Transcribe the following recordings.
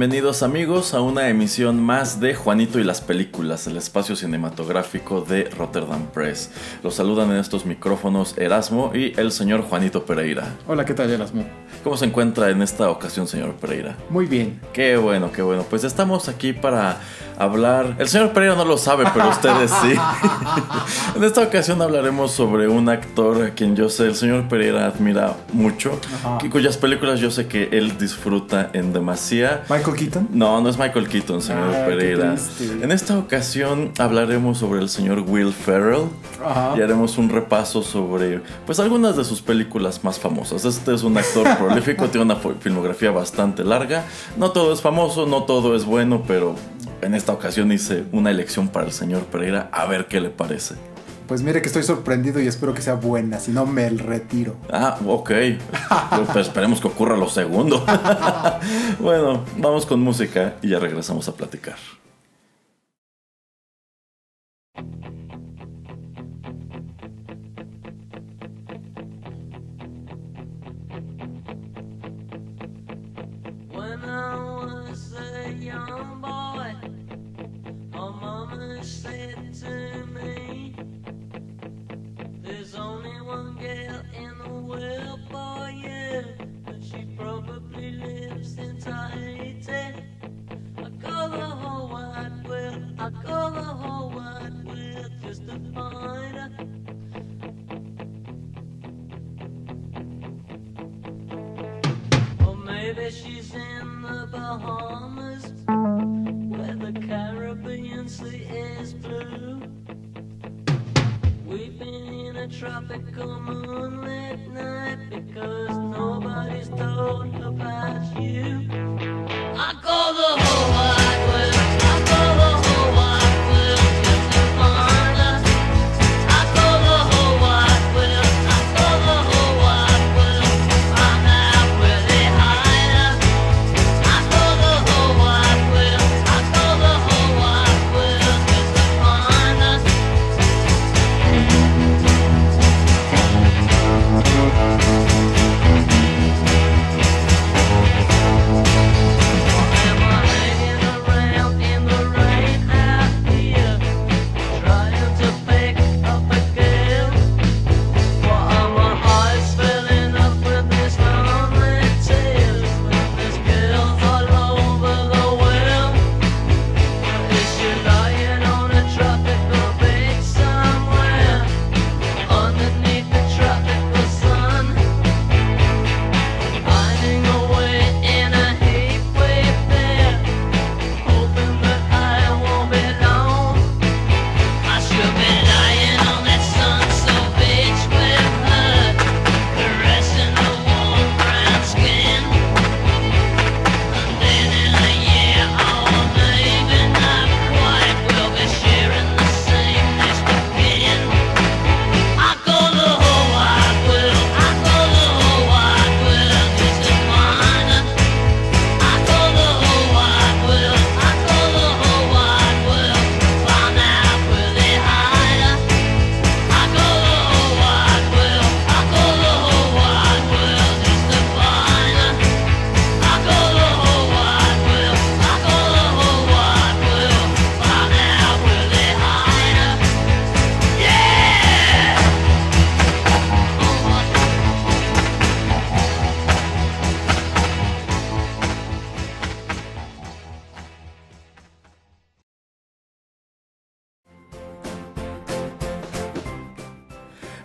Bienvenidos amigos a una emisión más de Juanito y las películas, el espacio cinematográfico de Rotterdam Press. Los saludan en estos micrófonos Erasmo y el señor Juanito Pereira. Hola, ¿qué tal Erasmo? ¿Cómo se encuentra en esta ocasión, señor Pereira? Muy bien. Qué bueno, qué bueno. Pues estamos aquí para hablar. El señor Pereira no lo sabe, pero ustedes sí. en esta ocasión hablaremos sobre un actor a quien yo sé, el señor Pereira admira mucho, cuyas películas yo sé que él disfruta en demasía. ¿Michael Keaton? No, no es Michael Keaton, señor Pereira. En esta ocasión hablaremos sobre el señor Will Ferrell y haremos un repaso sobre pues algunas de sus películas más famosas. Este es un actor prolífico, tiene una filmografía bastante larga. No todo es famoso, no todo es bueno, pero en esta ocasión hice una elección para el señor Pereira, a ver qué le parece. Pues mire que estoy sorprendido y espero que sea buena, si no me retiro. Ah, ok. pues esperemos que ocurra lo segundo. bueno, vamos con música y ya regresamos a platicar.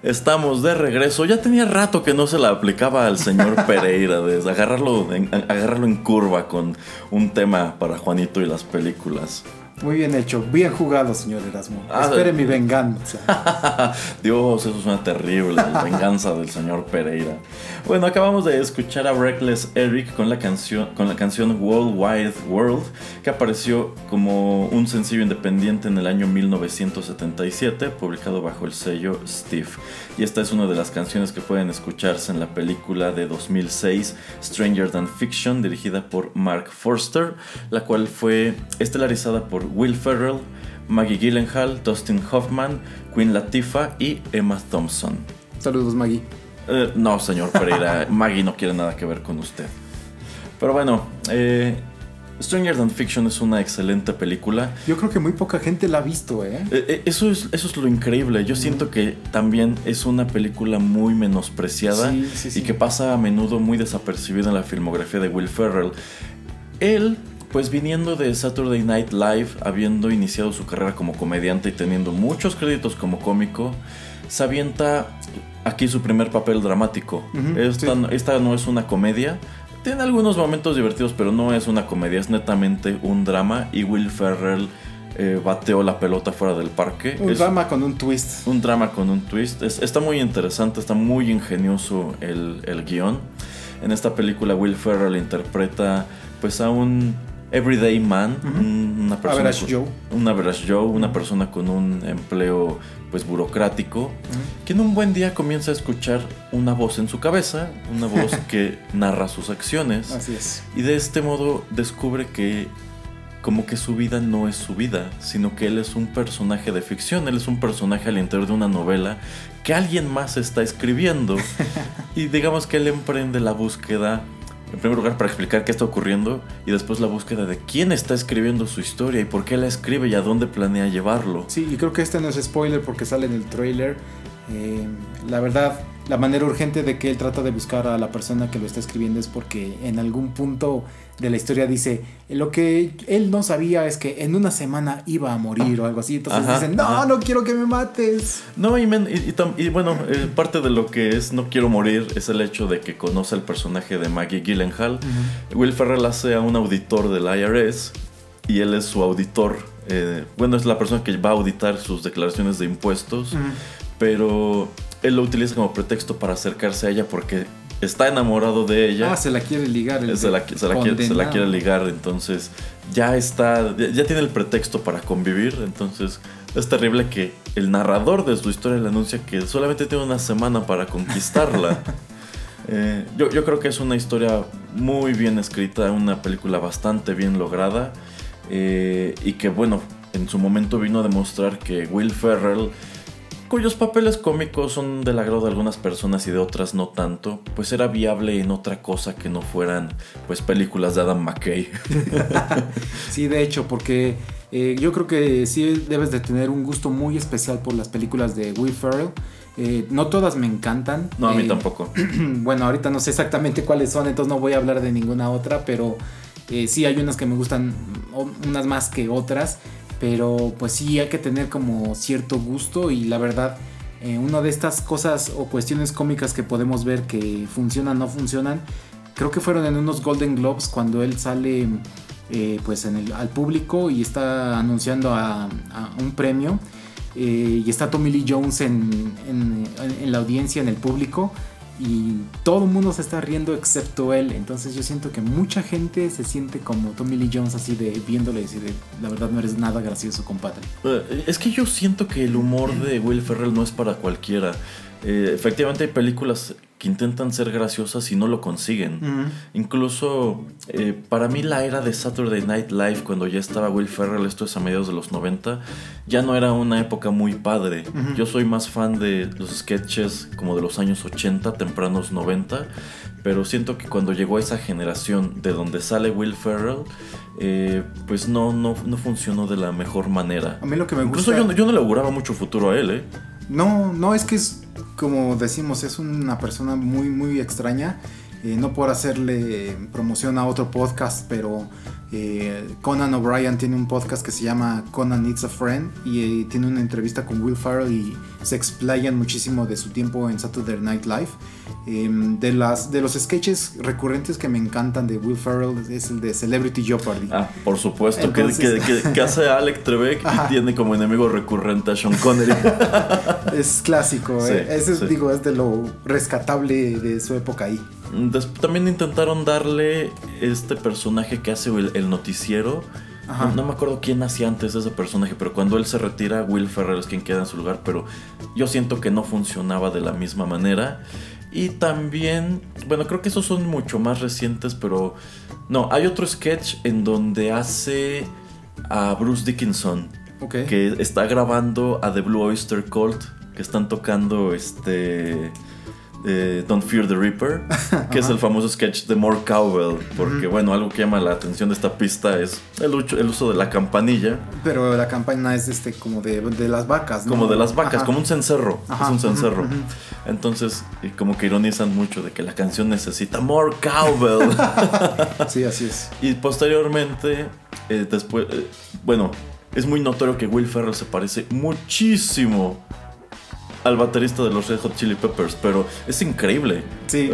Estamos de regreso. Ya tenía rato que no se la aplicaba al señor Pereira de agarrarlo en, agarrarlo en curva con un tema para Juanito y las películas. Muy bien hecho, bien jugado, señor Erasmo. Ah, Espere mi venganza. Dios, eso suena terrible, la venganza del señor Pereira. Bueno, acabamos de escuchar a Reckless Eric con la canción, con la canción World Wide World, que apareció como un sencillo independiente en el año 1977, publicado bajo el sello Steve. Y esta es una de las canciones que pueden escucharse en la película de 2006 Stranger Than Fiction, dirigida por Mark Forster, la cual fue estelarizada por Will Ferrell, Maggie Gyllenhaal, Dustin Hoffman, Queen Latifah y Emma Thompson. Saludos, Maggie. Eh, no, señor Pereira, Maggie no quiere nada que ver con usted. Pero bueno, eh, Stranger Than Fiction es una excelente película. Yo creo que muy poca gente la ha visto, ¿eh? eh eso, es, eso es lo increíble. Yo siento que también es una película muy menospreciada y que pasa a menudo muy desapercibida en la filmografía de Will Ferrell. Él pues viniendo de Saturday Night Live, habiendo iniciado su carrera como comediante y teniendo muchos créditos como cómico, se avienta aquí su primer papel dramático. esta, no es una comedia. Tiene algunos momentos divertidos, pero no es una comedia, es netamente un drama. Y Will Ferrell eh, bateó la pelota fuera del parque. Un drama con un twist. Un drama con un twist. está muy interesante, está muy ingenioso el, el guion. En esta película Will Ferrell interpreta pues a un everyday man, una persona average Joe. un average Joe, una persona con un empleo pues burocrático, que en un buen día comienza a escuchar una voz en su cabeza, una voz que narra sus acciones. Así es. Y de este modo descubre que como que su vida no es su vida, sino que él es un personaje de ficción, él es un personaje al interior de una novela que alguien más está escribiendo. y digamos que él emprende la búsqueda en primer lugar para explicar qué está ocurriendo y después la búsqueda de quién está escribiendo su historia y por qué la escribe y a dónde planea llevarlo. Sí, y creo que este no es spoiler porque sale en el trailer. Eh, la verdad, la manera urgente de que él trata de buscar a la persona que lo está escribiendo es porque en algún punto de la historia dice lo que él no sabía es que en una semana iba a morir o algo así. Entonces dicen, no, no quiero que me mates. No, y, bueno, eh, parte de lo que es no quiero morir es el hecho de que conoce el personaje de Maggie Gyllenhaal. Will Ferrell hace a un auditor del IRS y él es su auditor. Eh, bueno, es la persona que va a auditar sus declaraciones de impuestos, pero él lo utiliza como pretexto para acercarse a ella porque está enamorado de ella. Ah, se la quiere ligar. se, la, quiere, ligar, entonces ya está, ya, tiene el pretexto para convivir, entonces es terrible que el narrador de su historia le anuncia que solamente tiene una semana para conquistarla. Eh, yo, creo que es una historia muy bien escrita, una película bastante bien lograda eh, y que bueno, en su momento vino a demostrar que Will Ferrell cuyos papeles cómicos son del agrado de algunas personas y de otras no tanto, pues era viable en otra cosa que no fueran pues películas de Adam McKay. sí, de hecho, porque eh, yo creo que sí debes de tener un gusto muy especial por las películas de Will Ferrell. Eh, no todas me encantan. No, a mí eh, tampoco. bueno, ahorita no sé exactamente cuáles son, entonces no voy a hablar de ninguna otra, pero sí hay unas que me gustan, unas más que otras. Pero pues sí hay que tener como cierto gusto y la verdad eh, una de estas cosas o cuestiones cómicas que podemos ver que funcionan o no funcionan, creo que fueron en unos Golden Globes cuando él sale eh, pues al público y está anunciando a, un premio eh, y está Tommy Lee Jones en, en la audiencia, en el público y todo el mundo se está riendo excepto él. Entonces yo siento que mucha gente se siente como Tommy Lee Jones así de viéndole y decir, la verdad no eres nada gracioso, compadre. Eh, es que yo siento que el humor de Will Ferrell no es para cualquiera. Eh, efectivamente hay películas que intentan ser graciosas y no lo consiguen. Incluso eh, para mí la era de Saturday Night Live, cuando ya estaba Will Ferrell, esto es a mediados de los 90, ya no era una época muy padre. Yo soy más fan de los sketches como de los años 80, tempranos 90, pero siento que cuando llegó a esa generación de donde sale Will Ferrell, eh, pues no, no, no funcionó de la mejor manera. A mí lo que me Incluso yo, yo no le auguraba mucho futuro a él, ¿eh? No, no, es que es, como decimos, es una persona muy, muy extraña. Eh, no por hacerle promoción a otro podcast, pero Eh, Conan O'Brien tiene un podcast que se llama Conan Needs a Friend y eh, tiene una entrevista con Will Ferrell y se explayan muchísimo de su tiempo en Saturday Night Live. Em, de, las, de los sketches recurrentes que me encantan de Will Ferrell es el de Celebrity Jeopardy. Ah, por supuesto, que- Entonces- que, que- que hace a Alec Trebek y tiene como enemigo recurrente a Sean Connery. Es clásico, Sí, eh. ese es, sí. digo, es de lo rescatable de su época ahí. También intentaron darle este personaje que hace el, el noticiero. Ajá. No, no me acuerdo quién hacía antes ese personaje, pero cuando él se retira, Will Ferrell es quien queda en su lugar, pero yo siento que no funcionaba de la misma manera. Y también, bueno, creo que esos son mucho más recientes, pero no, hay otro sketch en donde hace a Bruce Dickinson, que está grabando a The Blue Oyster Cult, que están tocando este eh, Don't Fear the Reaper, que es el famoso sketch de More Cowbell, porque bueno, algo que llama la atención de esta pista es el, uso de la campanilla, Pero la campaña es este como de, de las vacas, ¿no? como de las vacas, Ajá. como un cencerro, Ajá, es un cencerro. Entonces, y como que ironizan mucho de que la canción necesita More Cowbell. Sí, así es. Y posteriormente, eh, después, eh, bueno, es muy notorio que Will Ferrell se parece muchísimo al baterista de los Red Hot Chili Peppers, pero es increíble. Sí.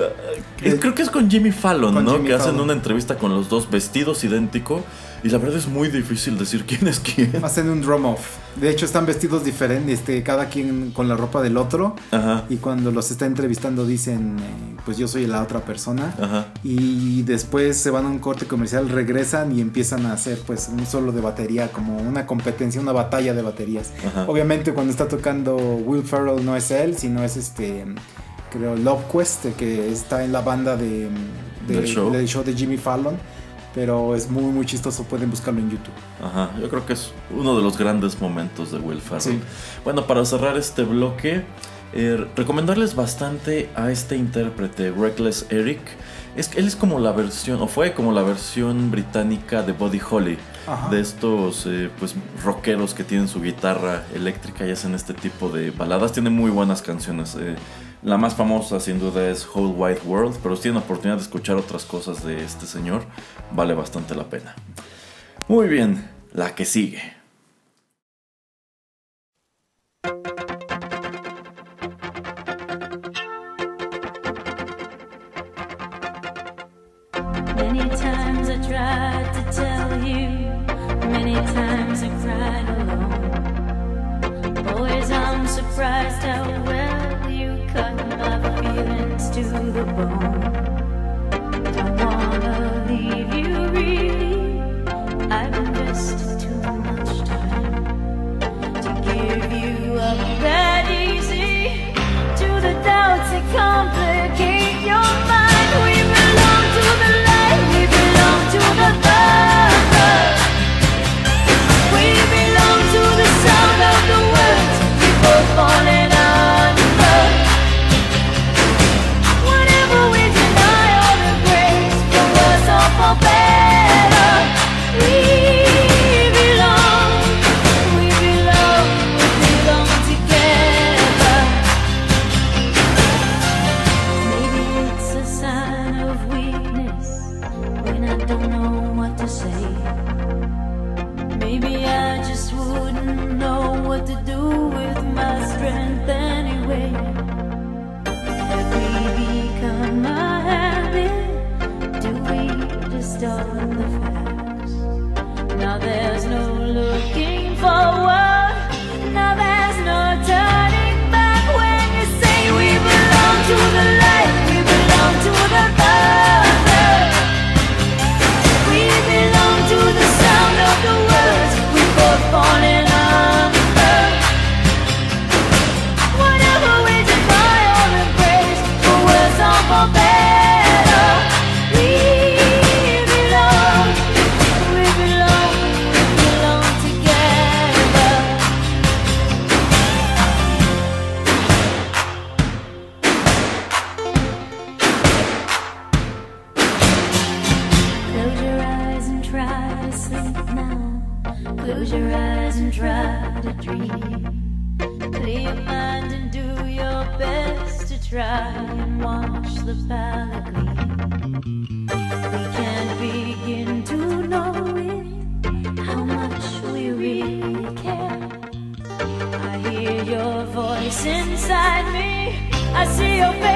Eh, creo que es con Jimmy Fallon, Con ¿no? Jimmy que hacen una entrevista con los dos vestidos idéntico y la verdad es muy difícil decir quién es quién. Hacen un drum off. De hecho, están vestidos diferentes, este, cada quien con la ropa del otro. Ajá, Y cuando los está entrevistando dicen, eh, pues yo soy la otra persona. ajá. Y después se van a un corte comercial, regresan y empiezan a hacer pues un solo de batería, como una competencia, una batalla de baterías. Ajá. Obviamente cuando está tocando Will Ferrell no es él, sino es este, creo, Love Quest, que está en la banda de, de- Del show. del show de Jimmy Fallon. Pero es muy, muy chistoso, pueden buscarlo en YouTube. Ajá, yo creo que es uno de los grandes momentos de Will Ferrell. Sí. Bueno, para cerrar este bloque, eh, recomendarles bastante a este intérprete, Reckless Eric. Es, que él es como la versión, o fue como la versión británica de Buddy Holly, Ajá. de estos eh, pues rockeros que tienen su guitarra eléctrica y hacen este tipo de baladas. Tiene muy buenas canciones. eh. La más famosa sin duda es Whole Wide World, pero si tienen oportunidad de escuchar otras cosas de este señor, vale bastante la pena. Muy bien, la que sigue. Always surprised how well feelings to the bone. Inside me. I see your face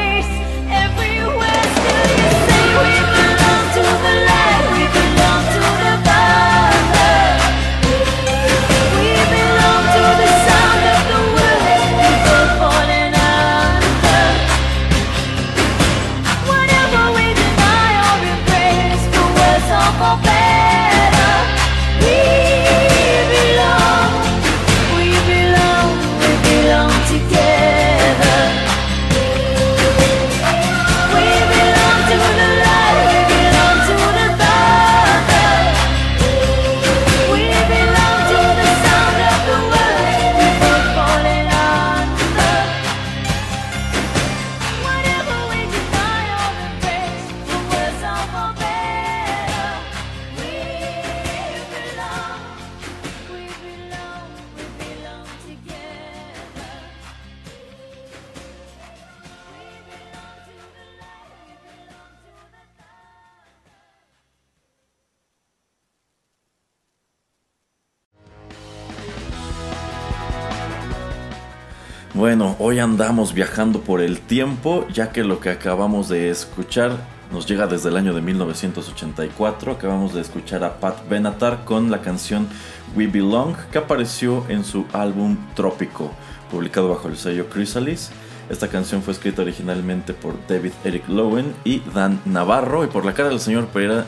andamos viajando por el tiempo, ya que lo que acabamos de escuchar nos llega desde el año de 1984. Acabamos de escuchar a Pat Benatar con la canción We Belong, que apareció en su álbum Trópico, publicado bajo el sello Chrysalis. Esta canción fue escrita originalmente por David Eric Lowen y Dan Navarro, y por la cara del señor Pereira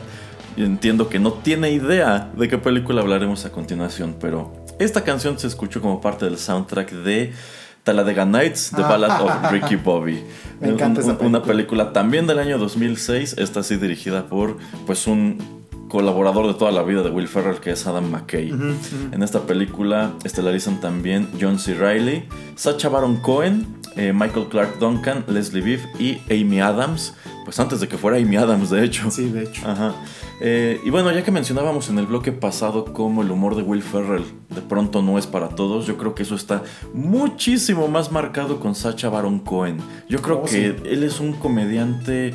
entiendo que no tiene idea de qué película hablaremos a continuación, pero esta canción se escuchó como parte del soundtrack de Talladega Nights, The Ballad of Ricky Bobby. Me encanta esa Una película también del año 2006, esta sí dirigida por pues un colaborador de toda la vida de Will Ferrell que es Adam McKay. En esta película estelarizan también John C. Reilly, Sacha Baron Cohen, eh, Michael Clark Duncan, Leslie Bibb y Amy Adams. Pues antes de que fuera Amy Adams, de hecho. Sí, de hecho. Ajá. Eh, y bueno, ya que mencionábamos en el bloque pasado cómo el humor de Will Ferrell de pronto no es para todos, yo creo que eso está muchísimo más marcado con Sacha Baron Cohen. Yo creo Oh, que sí. él es un comediante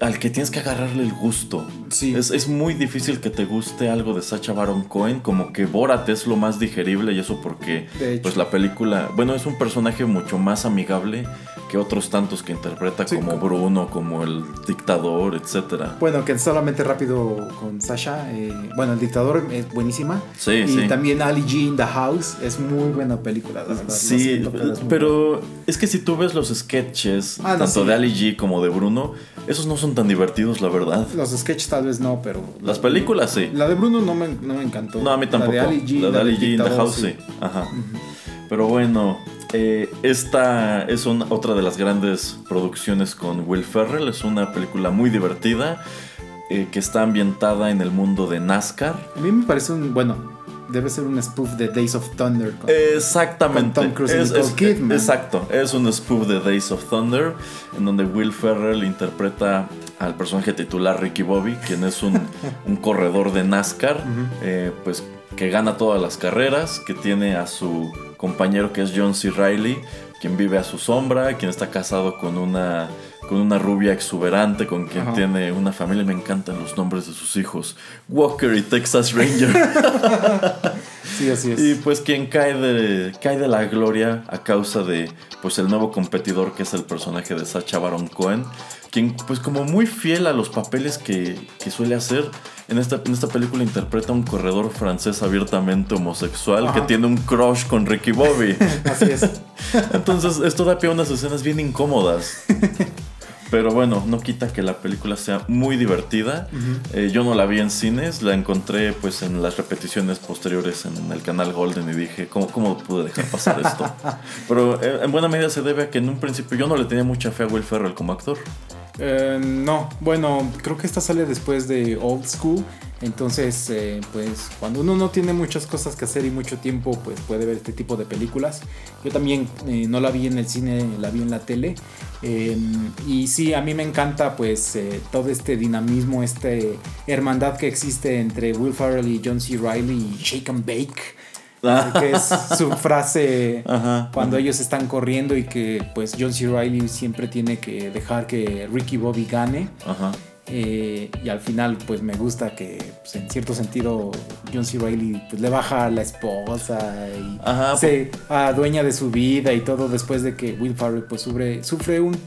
al que tienes que agarrarle el gusto. Sí. Es, es muy difícil que te guste algo de Sacha Baron Cohen, como que Borat es lo más digerible y eso porque pues la película, bueno, es un personaje mucho más amigable que otros tantos que interpreta Sí, como Bruno, como el dictador, etcétera. Bueno, que solamente rápido con Sasha. eh, bueno, El Dictador es buenísima. Sí, y sí. también Ali G in the House es muy buena película, la verdad. Lo Sí, siento, es pero es que si tú ves los sketches, Ah, no, tanto sí. de Ali G como de Bruno, esos no son tan divertidos, la verdad. Los sketches tal vez no, pero. Las películas sí. La de Bruno no me, no me encantó. No, a mí tampoco. La de Ali G, La de del Ali G in the House, sí. Ajá. Pero bueno, eh, esta es una- otra de las grandes producciones con Will Ferrell. Es una película muy divertida eh, que está ambientada en el mundo de NASCAR. A mí me parece un. Bueno, debe ser un spoof de Days of Thunder. con- Exactamente. Con Tom Cruise y Es- Nicole es- Kidman. Exacto. Es un spoof de Days of Thunder, en donde Will Ferrell interpreta al personaje titular Ricky Bobby, quien es un, un corredor de NASCAR, eh, pues que gana todas las carreras, que tiene a su compañero que es John C. Reilly, quien vive a su sombra, quien está casado con una con una rubia exuberante, con quien Ajá. tiene una familia. Me encantan los nombres de sus hijos. Walker y Texas Ranger. Sí, así es. Y pues quien cae de, cae de la gloria a causa de pues el nuevo competidor que es el personaje de Sacha Baron Cohen, quien pues como muy fiel a los papeles que, que suele hacer, en esta, en esta película interpreta a un corredor francés abiertamente homosexual Ajá. que tiene un crush con Ricky Bobby. Así es. Entonces esto da pie a unas escenas bien incómodas. Pero bueno, no quita que la película sea muy divertida. Eh, yo no la vi en cines, la encontré pues en las repeticiones posteriores en el canal Golden y dije, ¿cómo, cómo pude dejar pasar esto? Pero eh, en buena medida se debe a que en un principio yo no le tenía mucha fe a Will Ferrell como actor. Eh, no, bueno, creo que esta sale después de Old School. Entonces, eh, pues cuando uno no tiene muchas cosas que hacer y mucho tiempo, pues puede ver este tipo de películas. Yo también eh, no la vi en el cine, la vi en la tele. Y sí, a mí me encanta pues todo este dinamismo, este hermandad que existe entre Will Ferrell y John C. Reilly y Shake and Bake. Que es su frase Ajá, cuando ellos están corriendo y que pues John C. Reilly siempre tiene que dejar que Ricky Bobby gane. Ajá. Eh, y al final, pues me gusta que, pues, en cierto sentido, John C. Reilly pues, le baja a la esposa y se adueña de su vida y todo después de que Will Ferrell pues sufre, sufre un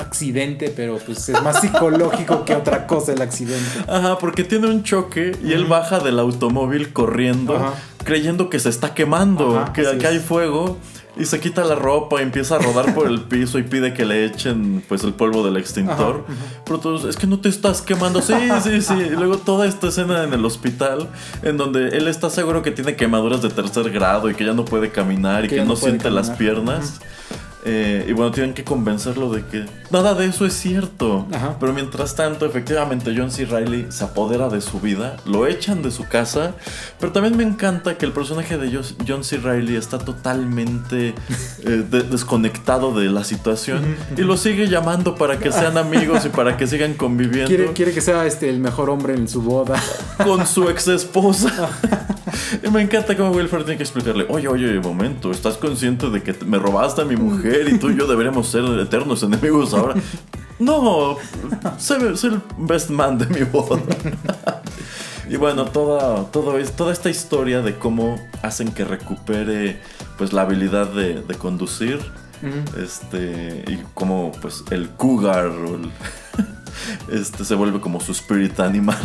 accidente, pero pues es más psicológico que otra cosa el accidente. Ajá, porque tiene un choque y él baja del automóvil corriendo, creyendo que se está quemando, que, que hay fuego. Y se quita la ropa y empieza a rodar por el piso y pide que le echen pues el polvo del extintor. Pero todos, es que no te estás quemando. Sí, sí, sí. Y luego toda esta escena en el hospital en donde él está seguro que tiene quemaduras de tercer grado y que ya no puede caminar y Que no, siente las piernas. Eh, y bueno, tienen que convencerlo de que nada de eso es cierto. Ajá. Pero mientras tanto, efectivamente, John C. Reilly se apodera de su vida, lo echan de su casa. Pero también me encanta que el personaje de John C. Reilly está totalmente eh, de- desconectado de la situación y lo sigue llamando para que sean amigos y para que sigan conviviendo Quiere, quiere que sea este el mejor hombre en su boda. con su ex esposa. y me encanta cómo Wilford tiene que explicarle: Oye, oye, momento, ¿estás consciente de que me robaste a mi mujer y tú y yo deberemos ser eternos enemigos ahora? No, soy, soy el best man de mi boda. y bueno, toda, todo es, toda esta historia de cómo hacen que recupere pues la habilidad de, de conducir. Este, y cómo pues el cougar o el- este se vuelve como su spirit animal.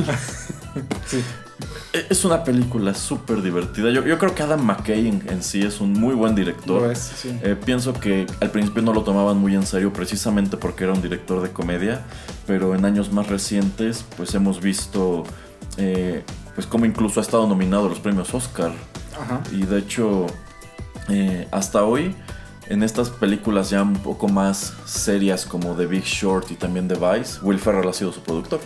Sí. E- Es una película súper divertida. Yo, yo creo que Adam McKay en, en sí es un muy buen director. Lo es, sí. Eh, pienso que al principio no lo tomaban muy en serio precisamente porque era un director de comedia, pero en años más recientes pues hemos visto eh, pues como incluso ha estado nominado a los premios Oscar Ajá. y de hecho eh, hasta hoy en estas películas ya un poco más serias como The Big Short y también The Vice, Will Ferrell ha sido su productor.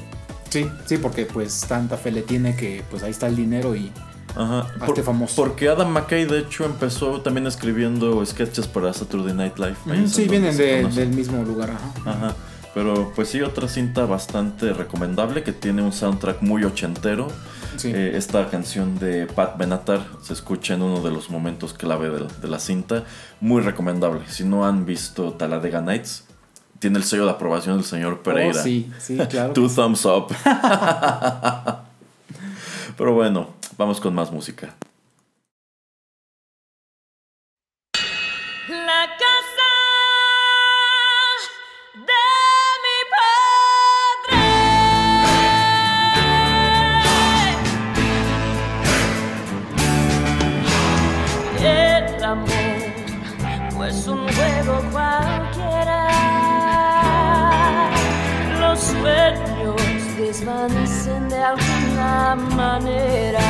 Sí, sí, porque pues tanta fe le tiene que pues ahí está el dinero y Ajá. Famoso. Porque Adam McKay, de hecho, empezó también escribiendo sketches para Saturday Night Live. Mm, sí, en vienen de- del mismo lugar. Ajá. Ajá. Pero pues sí, otra cinta bastante recomendable que tiene un soundtrack muy ochentero. Sí. Eh, esta canción de Pat Benatar se escucha en uno de los momentos clave de, de la cinta. Muy recomendable. Si no han visto Talladega Nights, tiene el sello de aprobación del señor Pereira. Oh, sí, sí, claro. Two thumbs up. Pero bueno, vamos con más música. Desvanecen de alguna manera.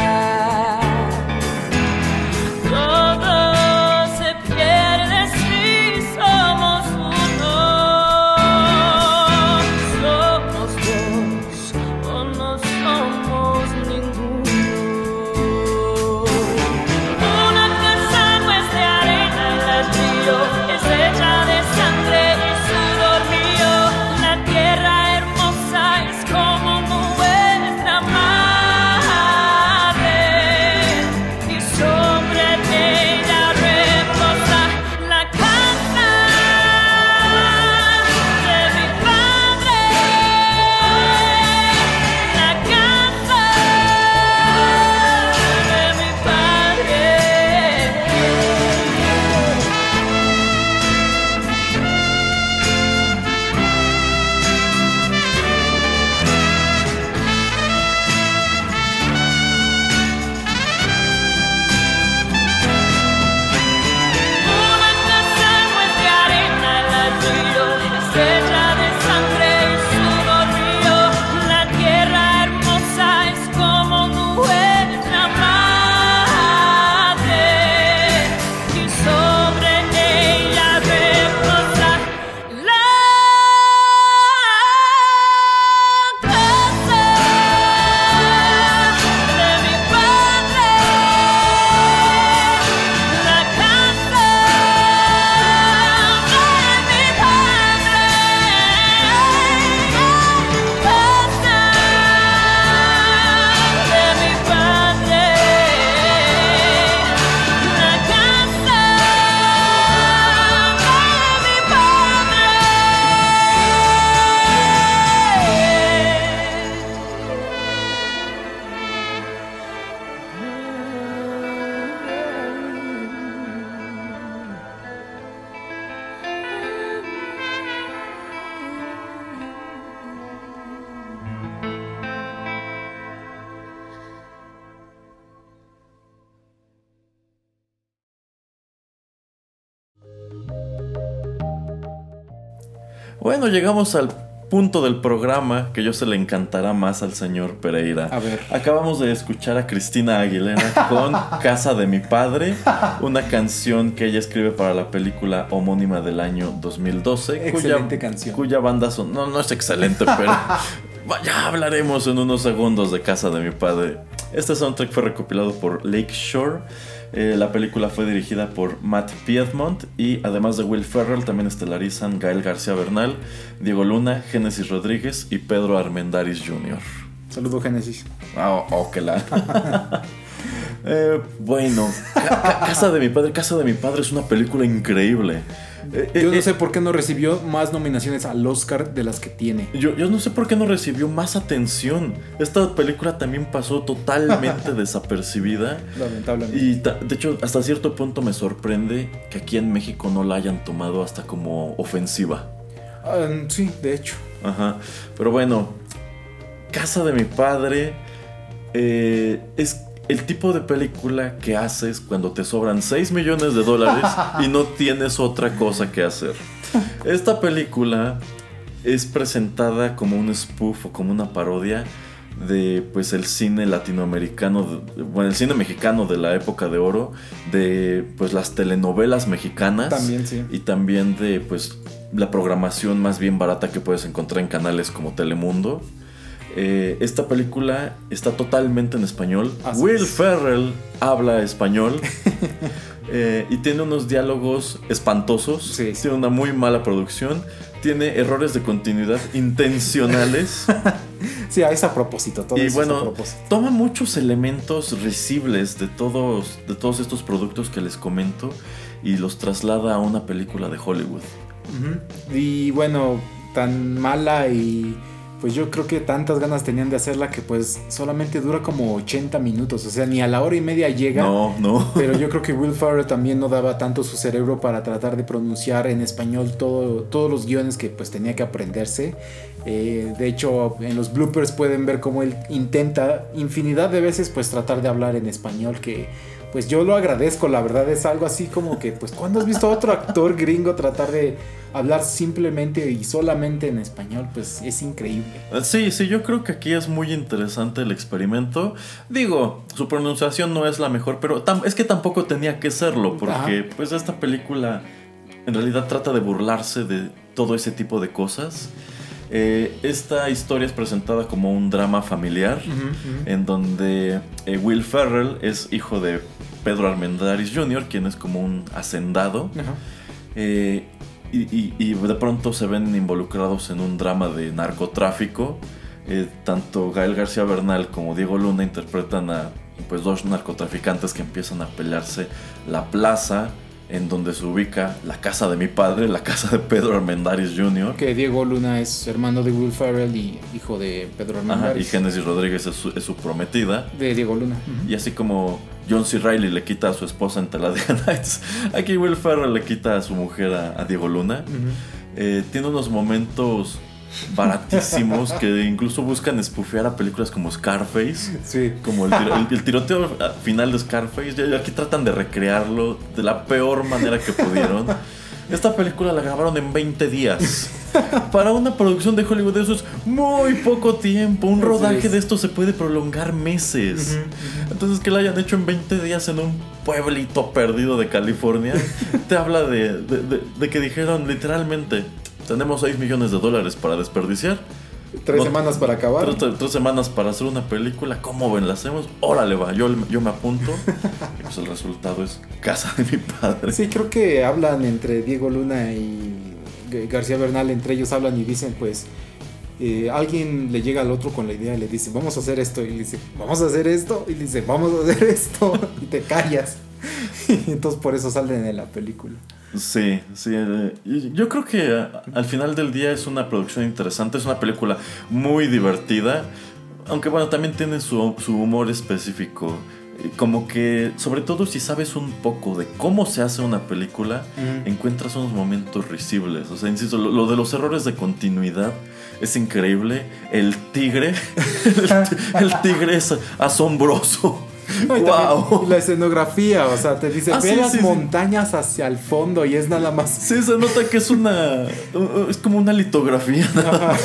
Llegamos al punto del programa que yo se le encantará más al señor Pereira. A ver. Acabamos de escuchar a Cristina Aguilera con Casa de mi Padre, una canción que ella escribe para la película homónima del año 2012. Excelente canción. Cuya banda son... No, no es excelente, pero... Ya hablaremos en unos segundos de Casa de mi Padre. Este soundtrack fue recopilado por Lake Shore. Eh, la película fue dirigida por Matt Piedmont y además de Will Ferrell también estelarizan Gael García Bernal, Diego Luna, Génesis Rodríguez y Pedro Armendáriz Jr. Saludo Génesis. Ah, oh, que la. Eh, bueno, Ca- Ca- Casa de mi padre, Casa de mi padre es una película increíble. Eh, Yo eh, no sé por qué no recibió más nominaciones al Oscar de las que tiene. Yo, yo no sé por qué no recibió más atención. Esta película también pasó totalmente desapercibida. Lamentablemente. Y de hecho, hasta cierto punto me sorprende que aquí en México no la hayan tomado hasta como ofensiva. Ah, sí, de hecho. Ajá. Pero bueno, Casa de mi padre eh, es el tipo de película que haces cuando te sobran 6 millones de dólares y no tienes otra cosa que hacer. Esta película es presentada como un spoof o como una parodia de pues el cine latinoamericano, bueno, el cine mexicano de la época de oro, de pues las telenovelas mexicanas También, sí. y también de pues la programación más bien barata que puedes encontrar en canales como Telemundo. Eh, esta película está totalmente en español. Así Will es. Ferrell habla español eh, y tiene unos diálogos espantosos. Sí. Tiene una muy mala producción. Tiene errores de continuidad intencionales. Sí, es a propósito. Todo y eso es a bueno, propósito. toma muchos elementos risibles de todos, de todos estos productos que les comento y los traslada a una película de Hollywood. Y bueno, tan mala y pues yo creo que tantas ganas tenían de hacerla que pues solamente dura como 80 minutos. O sea, ni a la hora y media llega. No, no. Pero yo creo que Will Ferrell también no daba tanto su cerebro para tratar de pronunciar en español todo, todos los guiones que pues tenía que aprenderse. Eh, de hecho, en los bloopers pueden ver cómo él intenta infinidad de veces pues tratar de hablar en español que pues yo lo agradezco, la verdad es algo así como que pues cuando has visto a otro actor gringo tratar de hablar simplemente y solamente en español, pues es increíble. Sí, sí, yo creo que aquí es muy interesante el experimento. Digo, su pronunciación no es la mejor, pero es que tampoco tenía que serlo, porque Ajá. pues esta película en realidad trata de burlarse de todo ese tipo de cosas. Eh, esta historia es presentada como un drama familiar, en donde eh, Will Ferrell es hijo de Pedro Armendáriz Jr., quien es como un hacendado. Eh, y, y- y de pronto se ven involucrados en un drama de narcotráfico. Tanto Gael García Bernal como Diego Luna interpretan a pues, dos narcotraficantes que empiezan a pelearse la plaza en donde se ubica la casa de mi padre, la casa de Pedro Armendáriz Jr. Que Diego Luna es hermano de Will Ferrell y hijo de Pedro Ajá, y Armendáriz. Génesis Rodríguez es su, es su prometida. De Diego Luna. Y así como John C. Reilly le quita a su esposa en Talladega Nights, aquí Will Ferrell le quita a su mujer a, a Diego Luna. Eh, tiene unos momentos baratísimos que incluso buscan espufear a películas como Scarface. Sí. Como el, tiro- el- el tiroteo final de Scarface. Y aquí tratan de recrearlo de la peor manera que pudieron. Esta película la grabaron en 20 días. Para una producción de Hollywood eso es muy poco tiempo. Un rodaje de esto se puede prolongar meses. Entonces que la hayan hecho en 20 días en un pueblito perdido de California, te habla de, de- de- de que dijeron literalmente, tenemos 6 millones de dólares para desperdiciar. Tres No- semanas para acabar. Tres, tres semanas para hacer una película, ¿cómo ven? ¿La hacemos? Órale, va, yo, yo me apunto. y pues el resultado es Casa de mi padre. Sí, creo que hablan entre Diego Luna y García Bernal, entre ellos hablan y dicen, pues, eh, alguien le llega al otro con la idea y le dice, vamos a hacer esto, y le dice, vamos a hacer esto, y le dice, vamos a hacer esto, y te callas. y entonces por eso salen en la película. Sí, sí. eh, Yo creo que a- al final del día es una producción interesante, es una película muy divertida, aunque bueno, también tiene su, su humor específico. Eh, Como que, sobre todo si sabes un poco de cómo se hace una película, encuentras unos momentos risibles. O sea, insisto, lo, lo de los errores de continuidad es increíble. El tigre, el, ti- el tigre es asombroso. También la escenografía, o sea, te dice, Ah, ve sí, las sí, sí. montañas hacia el fondo y es nada más. Sí, se nota que es una. Es como una litografía. Ajá.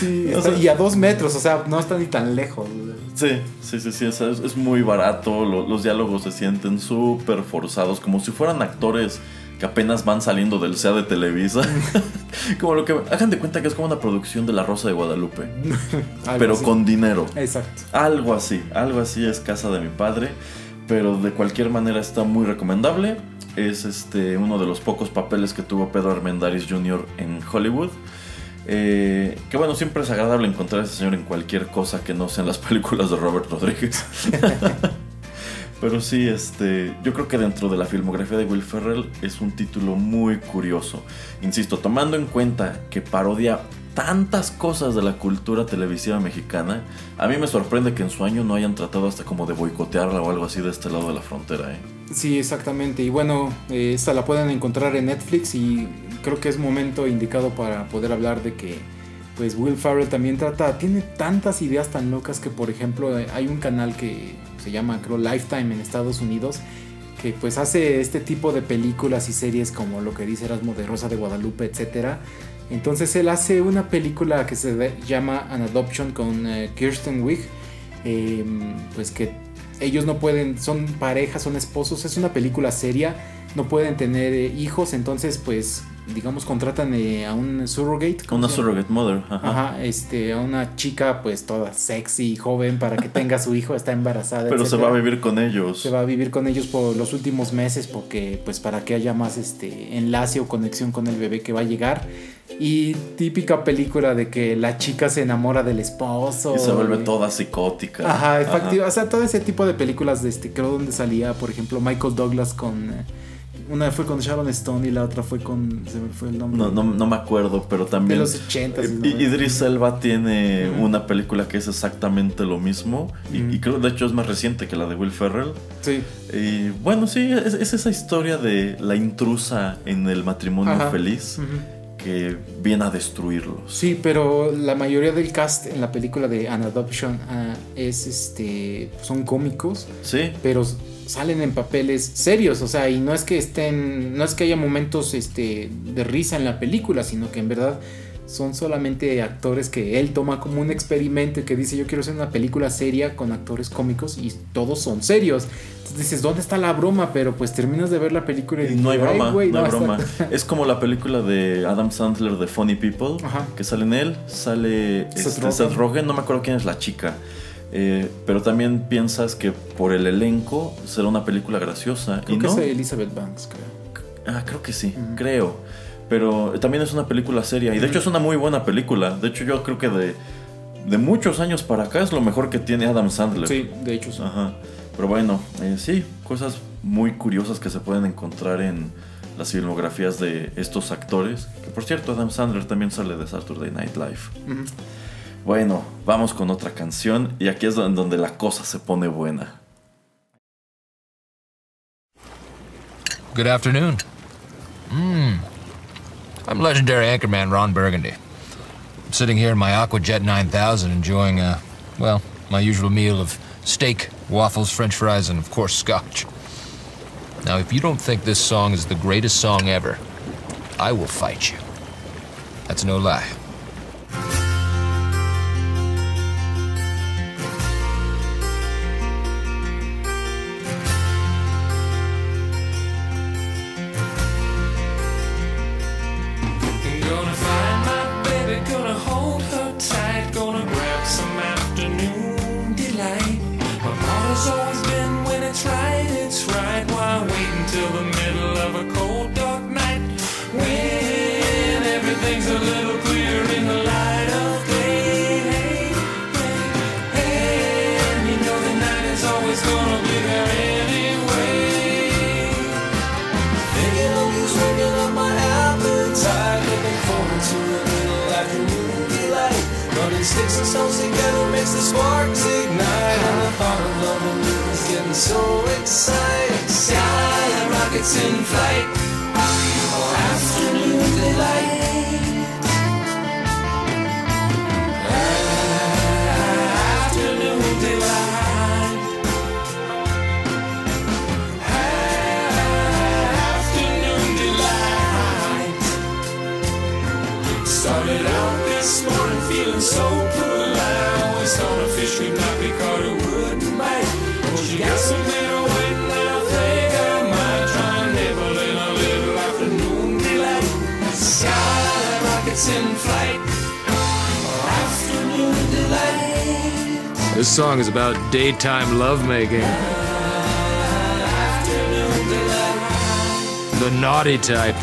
Sí, O está- sea- y a dos metros, o sea, no está ni tan lejos. Sí, sí, sí, sí. es, es muy barato. lo- los diálogos se sienten súper forzados, como si fueran actores que apenas van saliendo del SEA de Televisa. como lo que. Hagan de cuenta que es como una producción de La Rosa de Guadalupe, pero así. con dinero. Exacto. Algo así, algo así es Casa de mi padre, pero de cualquier manera está muy recomendable. Es este uno de los pocos papeles que tuvo Pedro Armendáriz Jr. en Hollywood. Eh, que bueno, siempre es agradable encontrar a ese señor en cualquier cosa que no sean las películas de Robert Rodríguez. Pero sí, este, yo creo que dentro de la filmografía de Will Ferrell es un título muy curioso. Insisto, tomando en cuenta que parodia tantas cosas de la cultura televisiva mexicana, a mí me sorprende que en su año no hayan tratado hasta como de boicotearla o algo así de este lado de la frontera. ¿eh? Sí, exactamente. Y bueno, eh, esta la pueden encontrar en Netflix y creo que es momento indicado para poder hablar de que pues Will Ferrell también trata, tiene tantas ideas tan locas que por ejemplo hay un canal que se llama creo Lifetime en Estados Unidos que pues hace este tipo de películas y series como lo que dice Erasmo de Rosa de Guadalupe, etcétera. Entonces él hace una película que se llama An Adoption con eh, Kirsten Wiig, eh, pues que ellos no pueden, son parejas, son esposos, es una película seria, no pueden tener eh, hijos, entonces pues digamos contratan eh, a un surrogate. ¿cómo Una surrogate mother. Ajá. Ajá, este, a una chica pues toda sexy, joven, para que tenga su hijo, está embarazada. Pero se va a vivir con ellos. Se va a vivir con ellos por los últimos meses porque pues para que haya más este enlace o conexión con el bebé que va a llegar. Y típica película de que la chica se enamora del esposo. Y se vuelve y- toda psicótica. Ajá, efectivo. O sea, todo ese tipo de películas de este, creo donde salía, por ejemplo, Michael Douglas con eh, una fue con Sharon Stone y la otra fue con se me fue el nombre. No, no, no me acuerdo, pero de también. los 80 Eh, I- Idris Elba tiene una película que es exactamente lo mismo. y- creo, de hecho, es más reciente que la de Will Ferrell. Sí. Y bueno, sí, es, es esa historia de la intrusa en el matrimonio Ajá. feliz que viene a destruirlos. Sí, pero la mayoría del cast en la película de An Adoption ah, es este son cómicos, Sí, pero salen en papeles serios, o sea, y no es que estén no es que haya momentos este de risa en la película, sino que en verdad son solamente actores que él toma como un experimento y que dice yo quiero hacer una película seria con actores cómicos y todos son serios. Entonces dices, ¿dónde está la broma? Pero pues terminas de ver la película y, y no hay dices, "Ay, broma, no hay está- broma. Es como la película de Adam Sandler de Funny People, Ajá. que sale en él, sale Seth este, Rogen. Seth Rogen, no me acuerdo quién es la chica. Eh, pero también piensas que por el elenco será una película graciosa. Creo y que no. es Elizabeth Banks, creo. Ah, creo que sí, creo. Pero también es una película seria. Y de hecho es una muy buena película. De hecho, yo creo que de, de muchos años para acá es lo mejor que tiene Adam Sandler. Sí, de hecho sí. Ajá. Pero bueno, eh, sí, cosas muy curiosas que se pueden encontrar en las filmografías de estos actores. Que por cierto, Adam Sandler también sale de Saturday Night Live. Bueno, vamos con otra canción. Y aquí es donde la cosa se pone buena. Good afternoon. Hmm. I'm legendary anchorman Ron Burgundy. I'm sitting here in my Aquajet 9000 enjoying, uh, well, my usual meal of steak, waffles, french fries, and of course, scotch. Now, if you don't think this song is the greatest song ever, I will fight you. That's no lie. Sparks ignite. And the thought of loving you is getting so exciting. Sky and rockets in flight. This song is about daytime lovemaking. The naughty type.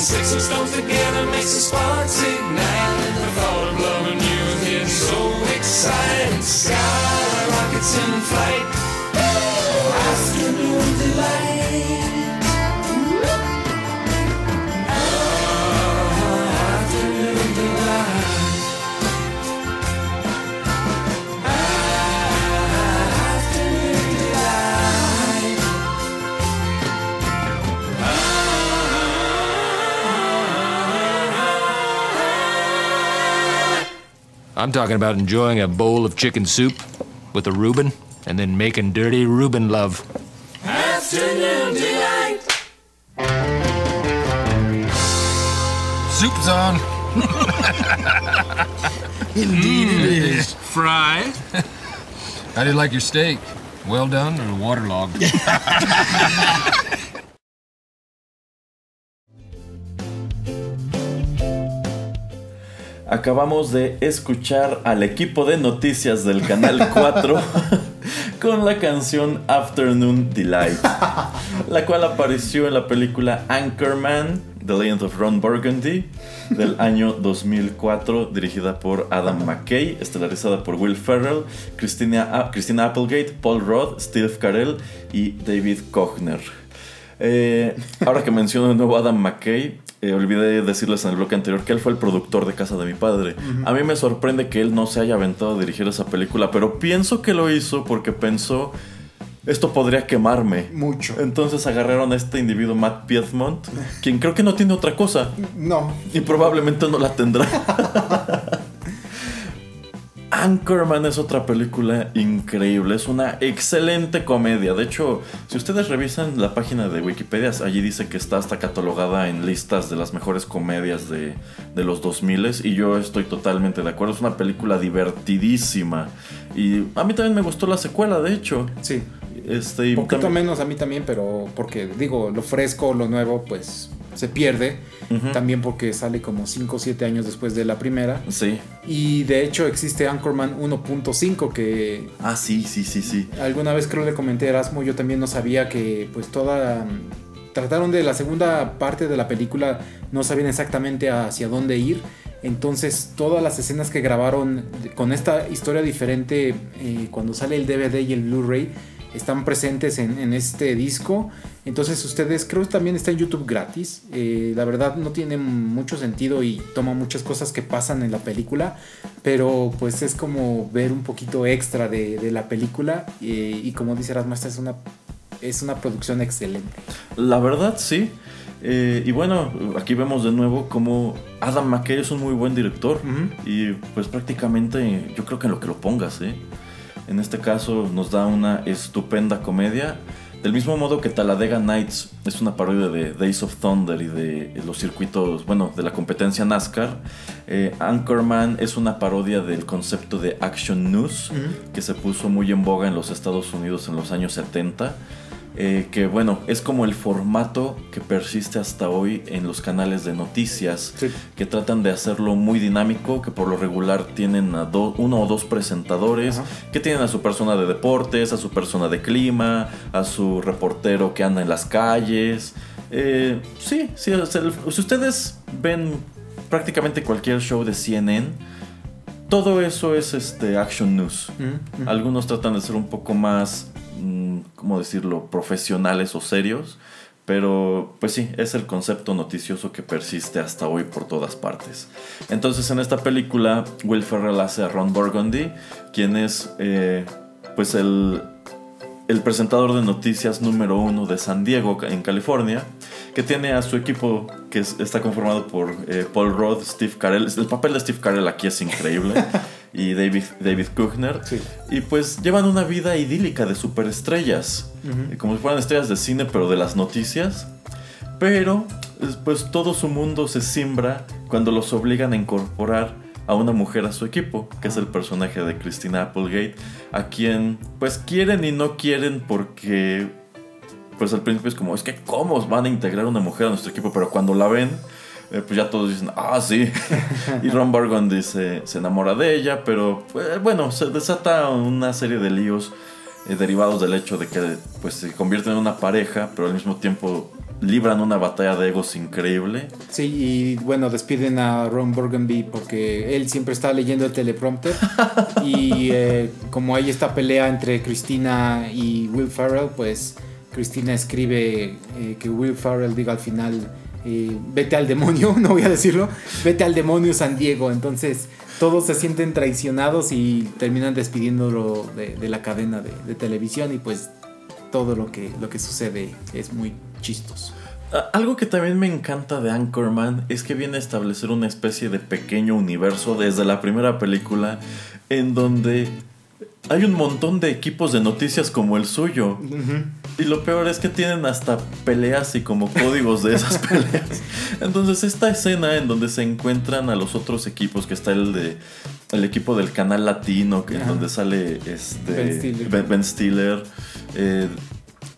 Sticks and stones together makes the sparks ignite. The thought of loving you is so exciting. Skyrockets in flight. I'm talking about enjoying a bowl of chicken soup with a Reuben and then making dirty Reuben love. Afternoon delight. Soup's on. Indeed it mm. is. Fry. How do you like your steak? Well done or waterlogged? Acabamos de escuchar al equipo de noticias del Canal 4 con la canción Afternoon Delight, la cual apareció en la película Anchorman, The Legend of Ron Burgundy, del año 2004, dirigida por Adam McKay, estelarizada por Will Ferrell, Christina, Christina Applegate, Paul Rudd, Steve Carell y David Kochner. Eh, ahora que menciono de nuevo a Adam McKay, eh, olvidé decirles en el bloque anterior que él fue el productor de Casa de mi padre. A mí me sorprende que él no se haya aventado a dirigir esa película, pero pienso que lo hizo porque pensó, esto podría quemarme. Mucho. Entonces agarraron a este individuo, Matt Piedmont, quien creo que no tiene otra cosa No. y probablemente no la tendrá. Anchorman es otra película increíble, es una excelente comedia. De hecho, si ustedes revisan la página de Wikipedia, allí dice que está hasta catalogada en listas de las mejores comedias de, de los 2000 y yo estoy totalmente de acuerdo. Es una película divertidísima y a mí también me gustó la secuela, de hecho. Sí. Este, poquito menos a mí también, pero porque digo, lo fresco, lo nuevo, pues se pierde. También porque sale como 5 o 7 años después de la primera. Sí. Y de hecho existe Anchorman 1.5 que Ah, sí, sí, sí, sí. alguna vez creo le comenté a Erasmo, yo también no sabía que pues toda... Trataron de la segunda parte de la película, no sabían exactamente hacia dónde ir. Entonces todas las escenas que grabaron con esta historia diferente eh, cuando sale el DVD y el Blu-ray están presentes en, en este disco. Entonces ustedes creo que también está en YouTube gratis. Eh, la verdad no tiene mucho sentido y toma muchas cosas que pasan en la película. Pero pues es como ver un poquito extra de, de la película. eh, y como dice Erasmo, esta es una, es una producción excelente. La verdad, sí. Eh, y bueno, aquí vemos de nuevo cómo Adam McKay es un muy buen director. Y pues prácticamente yo creo que en lo que lo pongas, ¿eh? En este caso nos da una estupenda comedia. Del mismo modo que Talladega Nights es una parodia de Days of Thunder y de los circuitos, bueno, de la competencia NASCAR. eh, Anchorman es una parodia del concepto de Action News que se puso muy en boga en los Estados Unidos en los años 70. Eh, que bueno, es como el formato que persiste hasta hoy en los canales de noticias, Sí. que tratan de hacerlo muy dinámico, que por lo regular tienen a do- uno o dos presentadores, Ajá. que tienen a su persona de deportes, a su persona de clima, a su reportero que anda en las calles. Eh, sí, sí, o sea, el- si ustedes ven prácticamente cualquier show de CNN, todo eso es este action news. Algunos tratan de ser un poco más, mm, ¿cómo decirlo?, profesionales o serios. Pero, pues sí, es el concepto noticioso que persiste hasta hoy por todas partes. Entonces, en esta película, Will Ferrell hace a Ron Burgundy, quien es, eh, pues, el, el presentador de noticias número uno de San Diego, en California, que tiene a su equipo que es- está conformado por eh, Paul Roth, Steve Carell. El papel de Steve Carell aquí es increíble. y David, David Kushner. Sí. Y pues llevan una vida idílica de superestrellas. Eh, Como si fueran estrellas de cine, pero de las noticias. Pero, es- pues todo su mundo se simbra cuando los obligan a incorporar a una mujer a su equipo, que es el personaje de Christina Applegate, a quien pues quieren y no quieren porque pues al principio es como, es que cómo van a integrar una mujer a nuestro equipo, pero cuando la ven, eh, pues ya todos dicen, ah, sí. y Ron Burgundy se, se enamora de ella, pero eh, bueno, se desata una serie de líos eh, derivados del hecho de que pues se convierten en una pareja, pero al mismo tiempo libran una batalla de egos increíble. Sí, y bueno, despiden a Ron Burgundy porque él siempre está leyendo el teleprompter. y eh, como hay esta pelea entre Christina y Will Farrell, pues Christina escribe eh, que Will Farrell diga al final, vete al demonio, no voy a decirlo, vete al demonio San Diego. Entonces todos se sienten traicionados y terminan despidiéndolo de, la cadena de, televisión y pues todo lo que, lo que sucede es muy chistoso. Algo que también me encanta de Anchorman es que viene a establecer una especie de pequeño universo desde la primera película en donde hay un montón de equipos de noticias como el suyo. Y lo peor es que tienen hasta peleas y como códigos de esas peleas. Entonces esta escena en donde se encuentran a los otros equipos, que está el de el equipo del canal latino, que en Ajá. donde sale este Ben Stiller. Ben, Ben Stiller, eh,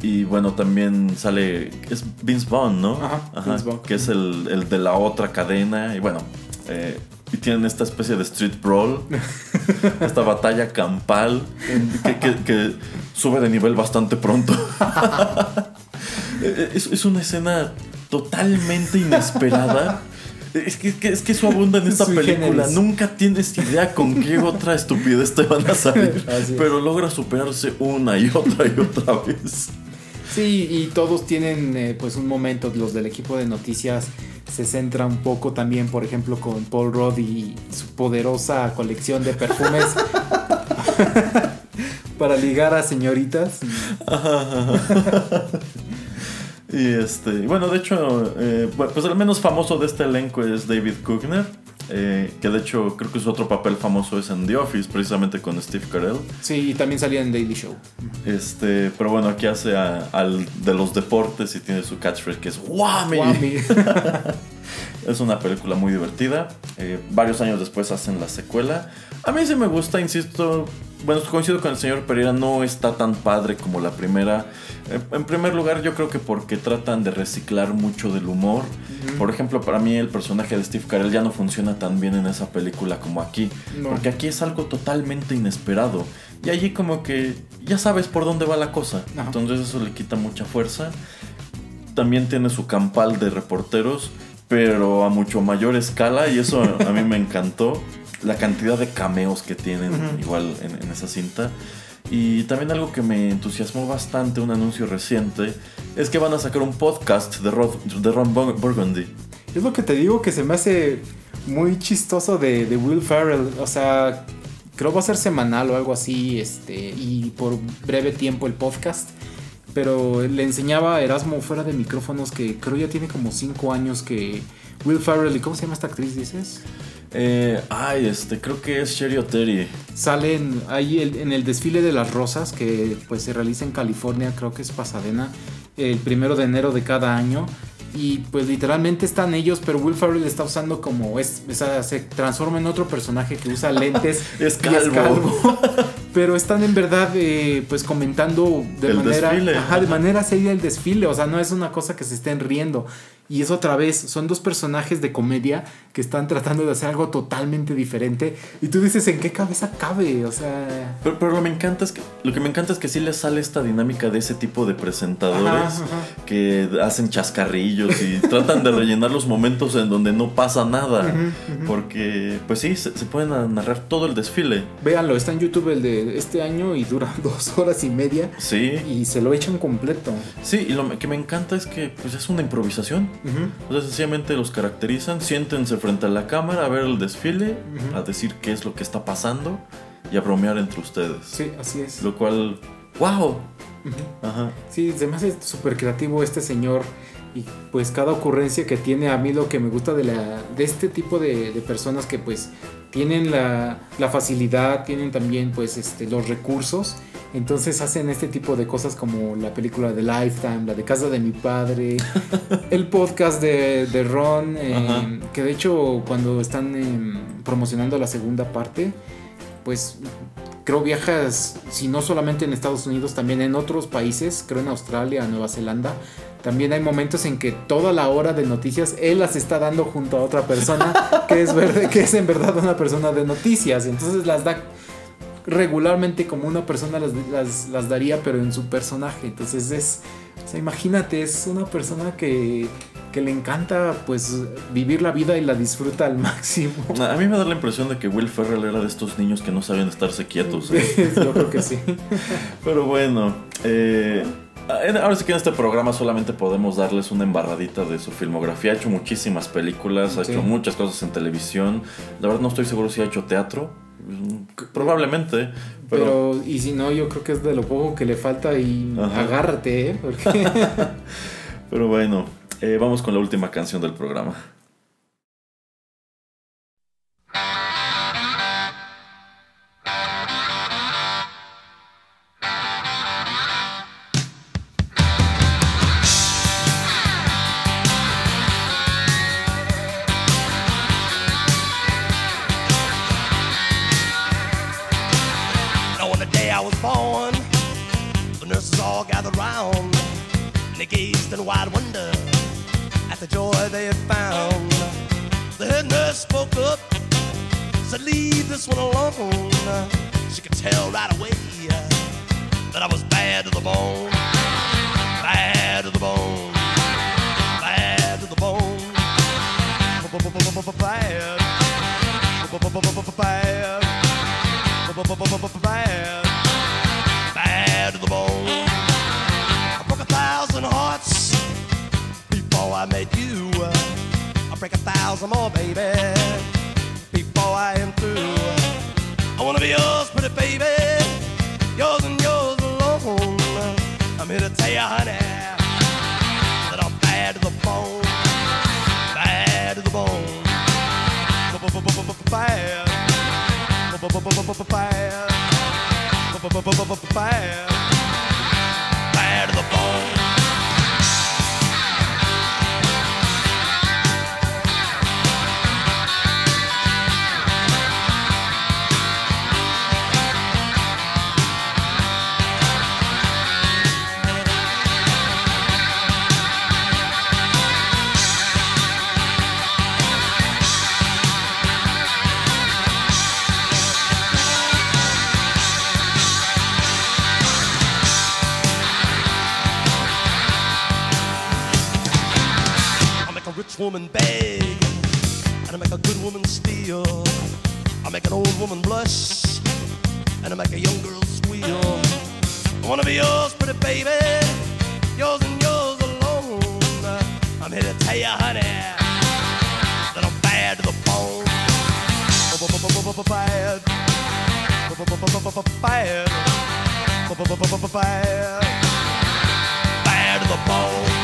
y bueno, también sale. Es Vince Vaughn, ¿no? Ajá, Vince Vaughn. Que es el, el de la otra cadena. Y bueno, eh, y tienen esta especie de street brawl. esta batalla campal. que, que- que sube de nivel bastante pronto. Eh, es, es una escena totalmente inesperada. Es que, que- es que eso abunda en esta Sui película. generis. Nunca tienes idea con qué otra estupidez te van a salir. Pero logra superarse una y otra y otra vez. Sí, y todos tienen eh, pues un momento, los del equipo de noticias se centra un poco también, por ejemplo, con Paul Rudd y su poderosa colección de perfumes para ligar a señoritas. Y este, bueno, de hecho, eh, pues el menos famoso de este elenco es David Kushner, eh, que de hecho creo que su otro papel famoso es en The Office, precisamente con Steve Carell. Sí, y también salía en Daily Show. Este, pero bueno, aquí hace a- al de los deportes y tiene su catchphrase que es. Guami. Es una película muy divertida. Eh, varios años después hacen la secuela. A mí sí me gusta, insisto. Bueno, coincido con el señor Pereira, no está tan padre como la primera. En primer lugar, yo creo que porque tratan de reciclar mucho del humor. Por ejemplo, para mí el personaje de Steve Carell ya no funciona tan bien en esa película como aquí. No. Porque aquí es algo totalmente inesperado. Y allí como que ya sabes por dónde va la cosa. Ajá. Entonces eso le quita mucha fuerza también tiene su campal de reporteros, pero a mucho mayor escala y eso a mí me encantó. La cantidad de cameos que tienen igual en, en esa cinta. Y también algo que me entusiasmó bastante, un anuncio reciente, es que van a sacar un podcast de, Rod- de Ron Bur- Burgundy. Es lo que te digo que se me hace muy chistoso de, de Will Ferrell. O sea, creo va a ser semanal o algo así. Este, y por breve tiempo el podcast. Pero le enseñaba a Erasmo fuera de micrófonos que creo ya tiene como 5 años que Will Ferrell, ¿y cómo se llama esta actriz, dices? Eh, ay, este, creo que es Sherry O'Terry. Salen ahí el- en el desfile de las rosas que pues se realiza en California, creo que es Pasadena, el primero de enero de cada año. Y pues literalmente están ellos, pero Will Ferrell está usando como es, o sea, se transforma en otro personaje que usa lentes Es y calvo. pero están en verdad eh, pues comentando de El manera ajá, de manera seria el desfile, o sea, no es una cosa que se estén riendo. Y es otra vez, son dos personajes de comedia que están tratando de hacer algo totalmente diferente. Y tú dices, ¿en qué cabeza cabe? O sea... Pero, pero lo, me encanta es que, lo que me encanta es que sí les sale esta dinámica de ese tipo de presentadores Ajá, ajá. que hacen chascarrillos y tratan de rellenar los momentos en donde no pasa nada. Porque, pues sí, se, se pueden narrar todo el desfile. Véanlo, está en YouTube el de este año y dura dos horas y media. Sí, Y se lo echan completo. sí, y lo que me encanta es que pues es una improvisación. O sea, sencillamente los caracterizan, siéntense frente a la cámara a ver el desfile, a decir qué es lo que está pasando y a bromear entre ustedes. Sí, así es. Lo cual, wow. Ajá. Sí, me hace súper creativo este señor. Y pues cada ocurrencia que tiene, a mí lo que me gusta de, la, de este tipo de, de personas que pues tienen la, la facilidad, tienen también pues este, los recursos. Entonces hacen este tipo de cosas como la película de Lifetime, la de Casa de mi Padre, el podcast de, de Ron, eh, que de hecho cuando están em, promocionando la segunda parte, pues creo viajas, si no solamente en Estados Unidos, también en otros países, creo en Australia, Nueva Zelanda. También hay momentos en que toda la hora de noticias él las está dando junto a otra persona que es, verde, que es en verdad una persona de noticias. Entonces las da regularmente como una persona las, las, las daría, pero en su personaje. Entonces es, o sea, imagínate, es una persona que, que le encanta pues vivir la vida y la disfruta al máximo. A mí me da la impresión de que Will Ferrell era de estos niños que no sabían estarse quietos. ¿eh? Yo creo que sí. Pero bueno, eh, ahora sí que en este programa solamente podemos darles una embarradita de su filmografía. Ha hecho muchísimas películas, ha hecho muchas cosas en televisión. La verdad no estoy seguro si ha hecho teatro. Mm, Probablemente, pero... Pero, y si no, yo creo que es de lo poco que le falta y Ajá. agárrate, ¿eh? Porque Pero bueno, eh, vamos con la última canción del programa. Bad. Bad. Bad. Bad to the bone.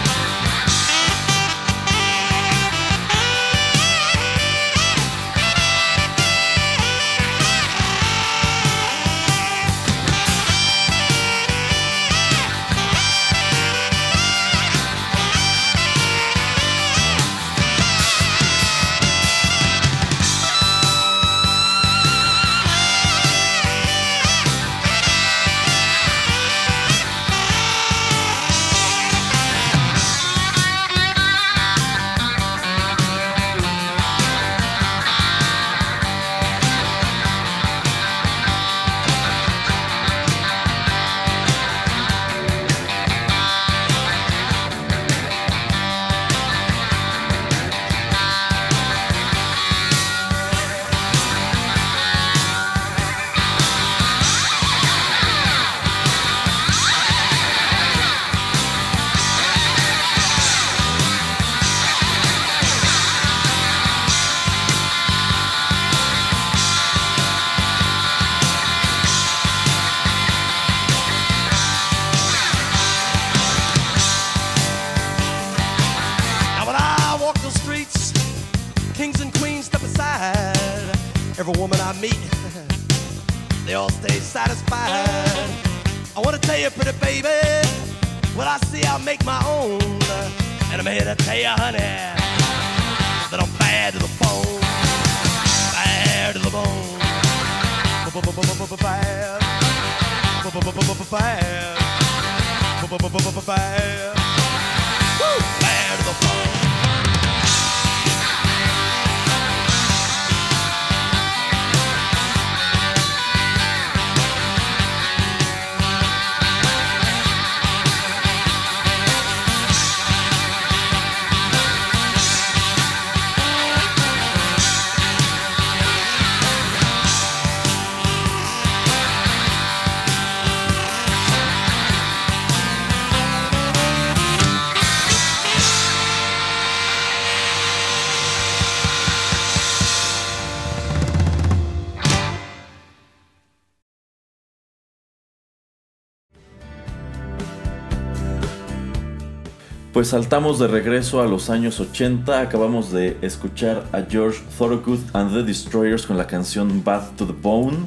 Pues saltamos de regreso a los años 80. Acabamos de escuchar a George Thorogood and the Destroyers con la canción Bath to the Bone,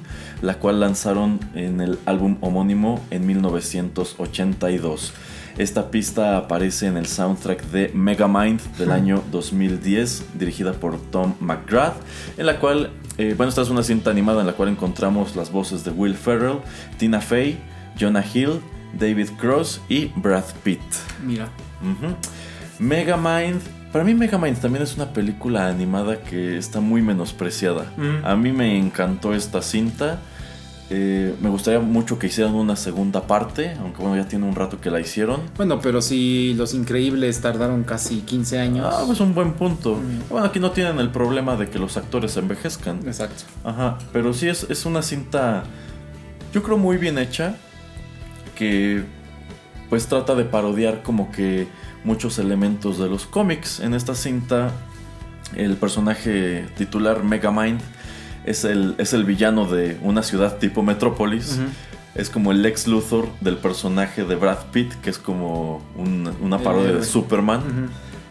la cual lanzaron en el álbum homónimo en 1982. Esta pista aparece en el soundtrack de Megamind del año 2010, dirigida por Tom McGrath, en la cual, eh, bueno, esta es una cinta animada en la cual encontramos las voces de Will Ferrell, Tina Fey, Jonah Hill, David Cross y Brad Pitt. Mira. Ujú. Megamind. Para mí Megamind también es una película animada que está muy menospreciada. A mí me encantó esta cinta. Eh, me gustaría mucho que hicieran una segunda parte, aunque bueno, ya tiene un rato que la hicieron. Bueno, pero si Los Increíbles tardaron casi 15 años. Ah, pues un buen punto. Mm. Bueno, aquí no tienen el problema de que los actores envejezcan. Exacto. Ajá, pero sí es, es una cinta, yo creo muy bien hecha, que pues trata de parodiar como que muchos elementos de los cómics. En esta cinta, el personaje titular Megamind es el, es el villano de una ciudad tipo Metrópolis. Es como el Lex Luthor del personaje de Brad Pitt, que es como un- una parodia de. Superman.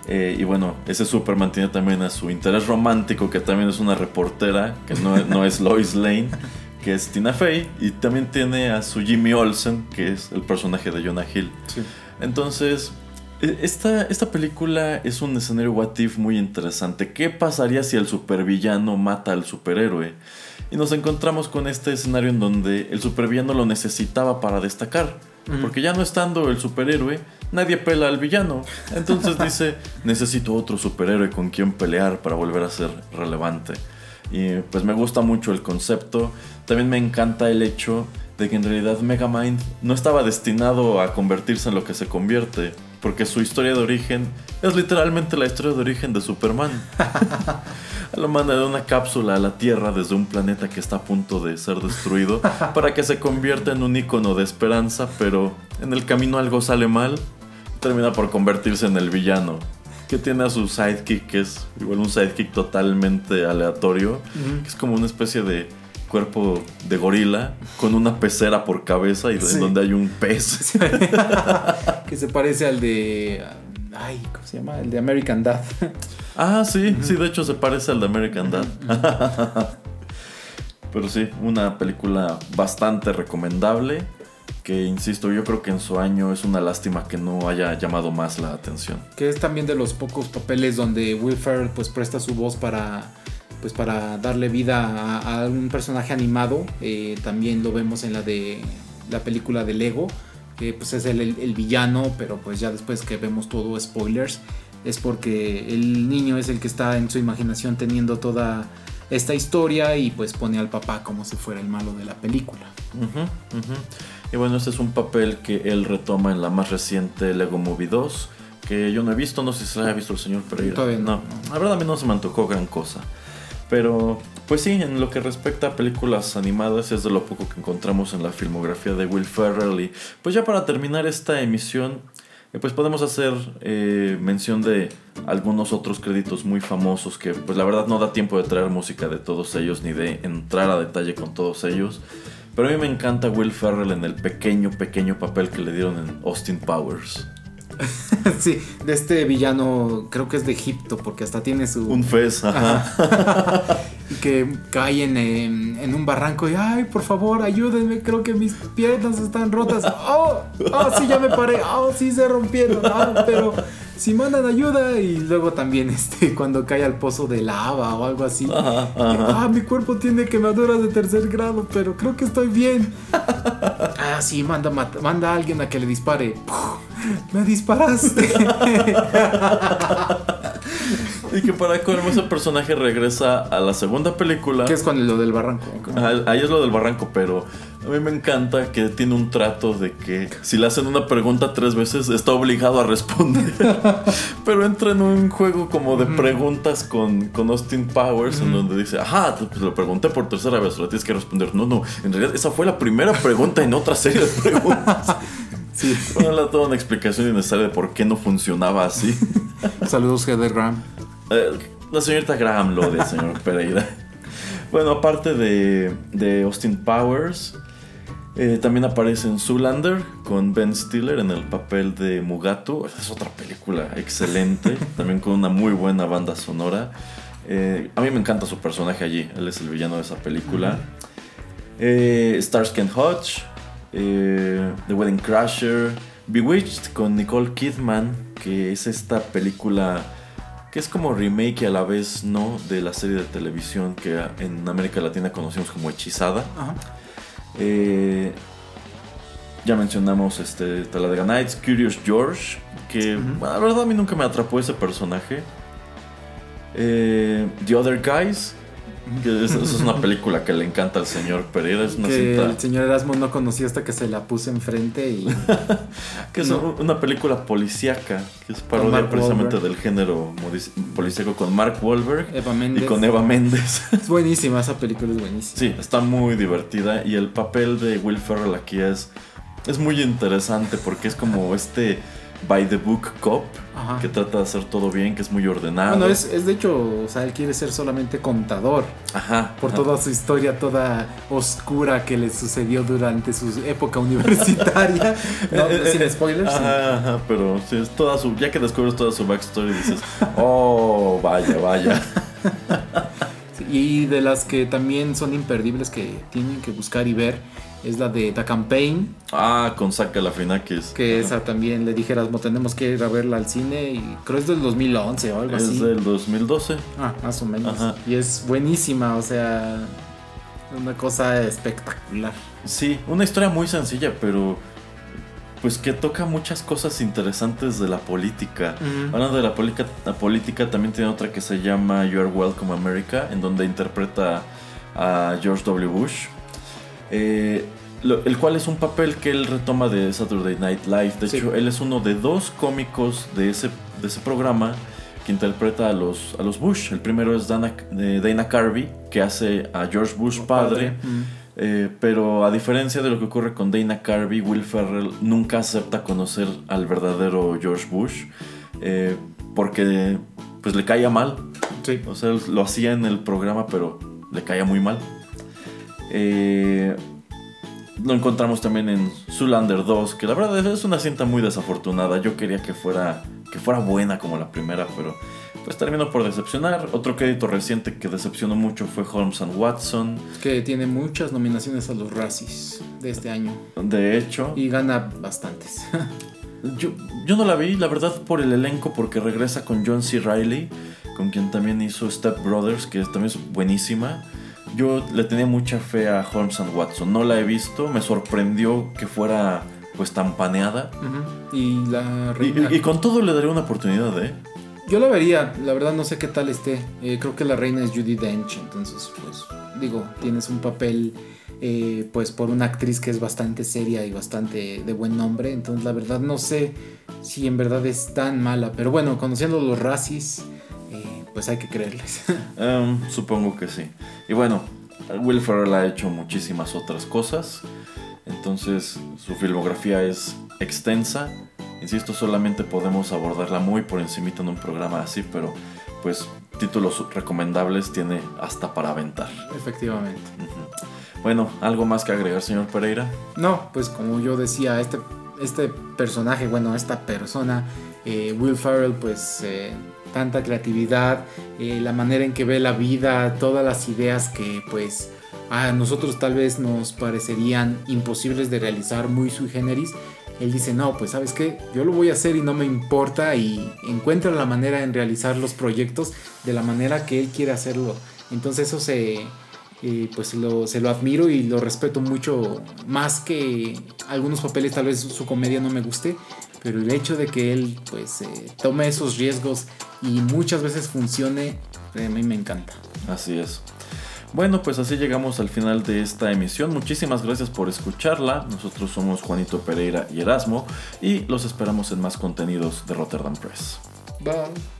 Eh, y bueno, ese Superman tiene también a su interés romántico, que también es una reportera, que no, no es Lois Lane, que es Tina Fey. Y también tiene a su Jimmy Olsen, que es el personaje de Jonah Hill. Sí. Entonces, e- esta, esta película es un escenario what if muy interesante. ¿Qué pasaría si el supervillano mata al superhéroe? Y nos encontramos con este escenario en donde el supervillano lo necesitaba para destacar. Porque ya no estando el superhéroe, nadie pela al villano. Entonces dice, necesito otro superhéroe con quien pelear para volver a ser relevante. Y pues me gusta mucho el concepto. También me encanta el hecho de que en realidad Megamind no estaba destinado a convertirse en lo que se convierte. Porque su historia de origen es literalmente la historia de origen de Superman. Lo manda de una cápsula a la Tierra desde un planeta que está a punto de ser destruido para que se convierta en un icono de esperanza, pero en el camino algo sale mal, termina por convertirse en el villano. Que tiene a su sidekick, que es igual un sidekick totalmente aleatorio, que es como una especie de cuerpo de gorila con una pecera por cabeza y Sí. en donde hay un pez. que se parece al de. Ay, ¿cómo se llama? El de American Dad. Ah, sí, sí, de hecho se parece al de American Dad. Pero sí, una película bastante recomendable. Que insisto, yo creo que en su año es una lástima que no haya llamado más la atención. que es también de los pocos papeles donde Will Ferrell pues presta su voz para pues para darle vida a, a un personaje animado Eh, también lo vemos en la de la película de Lego que pues es el, el- el villano pero pues ya después que vemos todo spoilers es porque el niño es el que está en su imaginación teniendo toda esta historia y pues pone al papá como si fuera el malo de la película Ujú, ujú. Y bueno, este es un papel que él retoma en la más reciente Lego Movie 2. Que yo no he visto, no sé si se la ha visto el señor Pereira. Todavía no, no. La verdad a mí no se me antojó gran cosa. Pero, pues sí, en lo que respecta a películas animadas es de lo poco que encontramos en la filmografía de Will Ferrell. Y pues ya para terminar esta emisión, eh, pues podemos hacer eh, mención de algunos otros créditos muy famosos que pues la verdad no da tiempo de traer música de todos ellos ni de entrar a detalle con todos ellos. Pero a mí me encanta Will Ferrell en el pequeño, pequeño papel que le dieron en Austin Powers. sí de este villano creo que es de Egipto porque hasta tiene su Un fez, ajá. y que caen en, en un barranco y ay, por favor, ayúdenme, creo que mis piernas están rotas. Oh, oh, sí, ya me paré. Oh, sí se rompieron. Ah, pero si mandan ayuda y luego también este cuando cae al pozo de lava o algo así. Ajá, ajá. Ah, mi cuerpo tiene quemaduras de tercer grado, pero creo que estoy bien. Ah, sí, manda, manda a alguien a que le dispare. ¡Puf! Me disparaste. Y que para colmo ese personaje regresa a la segunda película. ¿Qué es con lo del barranco? Ahí es lo del barranco, pero a mí me encanta que tiene un trato de que si le hacen una pregunta tres veces está obligado a responder. pero entra en un juego como de preguntas con, con Austin Powers en donde dice, ajá, pues lo pregunté por tercera vez, lo tienes que responder. No, no, en realidad esa fue la primera pregunta en otra serie de preguntas. Sí. Bueno, le toda una explicación innecesaria de por qué no funcionaba así. Saludos, Heather Graham. Eh, la señorita Graham lo de señor Pereira. Bueno, aparte de, de Austin Powers, eh, también aparece en Zoolander con Ben Stiller en el papel de Mugatu. Es otra película excelente, también con una muy buena banda sonora. Eh, a mí me encanta su personaje allí, él es el villano de esa película. Eh, Starsky and Hutch, eh, The Wedding Crasher, Bewitched con Nicole Kidman, que es esta película que es como remake y a la vez no de la serie de televisión que en América Latina conocimos como Hechizada. Ajá. Eh, ya mencionamos este, Talladega Nights, Curious George, que la verdad a mí nunca me atrapó ese personaje. Eh, The Other Guys, que es, una película que le encanta al señor Pereira, es una Que cinta el señor Erasmo no conocía hasta que se la puse enfrente y que es no. una película policíaca, que es parodia precisamente Wahlberg. del género policíaco con Mark Wahlberg Eva y con Eva Méndez. Es buenísima, esa película es buenísima. Sí, está muy divertida y el papel de Will Ferrell aquí es, es muy interesante porque es como este by the book cop Ajá. que trata de hacer todo bien, que es muy ordenado. Bueno, es, es de hecho, o sea, él quiere ser solamente contador Ajá. por ajá. toda su historia, toda oscura que le sucedió durante su época universitaria. No, Eh, eh, sin eh, spoilers. sí. Ajá, ajá, pero sí, es toda su, ya que descubres toda su backstory dices, oh, vaya, vaya. Sí, Y de las que también son imperdibles que tienen que buscar y ver es la de The Campaign, Ah, con Saka la Finakis. que esa también le dijeras, tenemos que ir a verla al cine y creo es del 2011 o algo Es así. del 2012. Ah, más o menos. Ajá. Y es buenísima, o sea, una cosa espectacular. Sí, una historia muy sencilla, pero pues que toca muchas cosas interesantes de la política. Ujú. Hablando de la, política, la política, también tiene otra que se llama You Are Welcome America, en donde interpreta a George W. Bush. Eh, lo- el cual es un papel que él retoma de Saturday Night Live. De Sí. hecho, él es uno de dos cómicos de ese, de ese programa que interpreta a los, a los Bush. El primero es Dana, eh, Dana Carvey, que hace a George Bush padre. Mm. Eh, pero a diferencia de lo que ocurre con Dana Carvey, Will Ferrell nunca acepta conocer al verdadero George Bush eh, porque pues le caía mal. Sí. O sea, lo hacía en el programa, pero le caía muy mal. Eh, lo encontramos también en Zoolander 2, que la verdad es una cinta muy desafortunada. Yo quería que fuera, que fuera buena como la primera, pero pues terminó por decepcionar. Otro crédito reciente que decepcionó mucho fue Holmes and Watson. Que tiene muchas nominaciones a los Razzies de este año. De hecho, Y gana bastantes. Yo, yo no la vi, la verdad, por el elenco, porque regresa con John C. Reilly, con quien también hizo Step Brothers, que también es buenísima. Yo le tenía mucha fe a Holmes and Watson, no la he visto, me sorprendió que fuera pues tan paneada. Y la reina. y- y con todo le daría una oportunidad, ¿eh? Yo la vería, la verdad no sé qué tal esté. Eh, creo que la reina es Judy Dench, entonces, pues, digo, tienes un papel, eh, pues, por una actriz que es bastante seria y bastante de buen nombre. Entonces, la verdad no sé si en verdad es tan mala. Pero bueno, conociendo los racis, pues hay que creerles. Em, supongo que sí. Y bueno, Will Ferrell ha hecho muchísimas otras cosas. Entonces su filmografía es extensa. Insisto, solamente podemos abordarla muy por encimita en un programa así, pero pues títulos recomendables tiene hasta para aventar. Efectivamente. Bueno, ¿algo más que agregar, señor Pereira? No, pues como yo decía, este, este personaje, bueno, esta persona, eh, Will Ferrell, pues eh, tanta creatividad, eh, la manera en que ve la vida, todas las ideas que pues a nosotros tal vez nos parecerían imposibles de realizar, muy sui generis. Él dice, no, pues sabes qué, yo lo voy a hacer y no me importa y encuentra la manera en realizar los proyectos de la manera que él quiere hacerlo. Entonces eso se, eh, pues lo, se lo admiro y lo respeto mucho, más que algunos papeles tal vez su comedia no me guste, pero el hecho de que él pues eh, tome esos riesgos y muchas veces funcione, a mí me encanta. Así es. Bueno, pues así llegamos al final de esta emisión. Muchísimas gracias por escucharla. Nosotros somos Juanito Pereira y Erasmo y los esperamos en más contenidos de Rotterdam Press. Bye.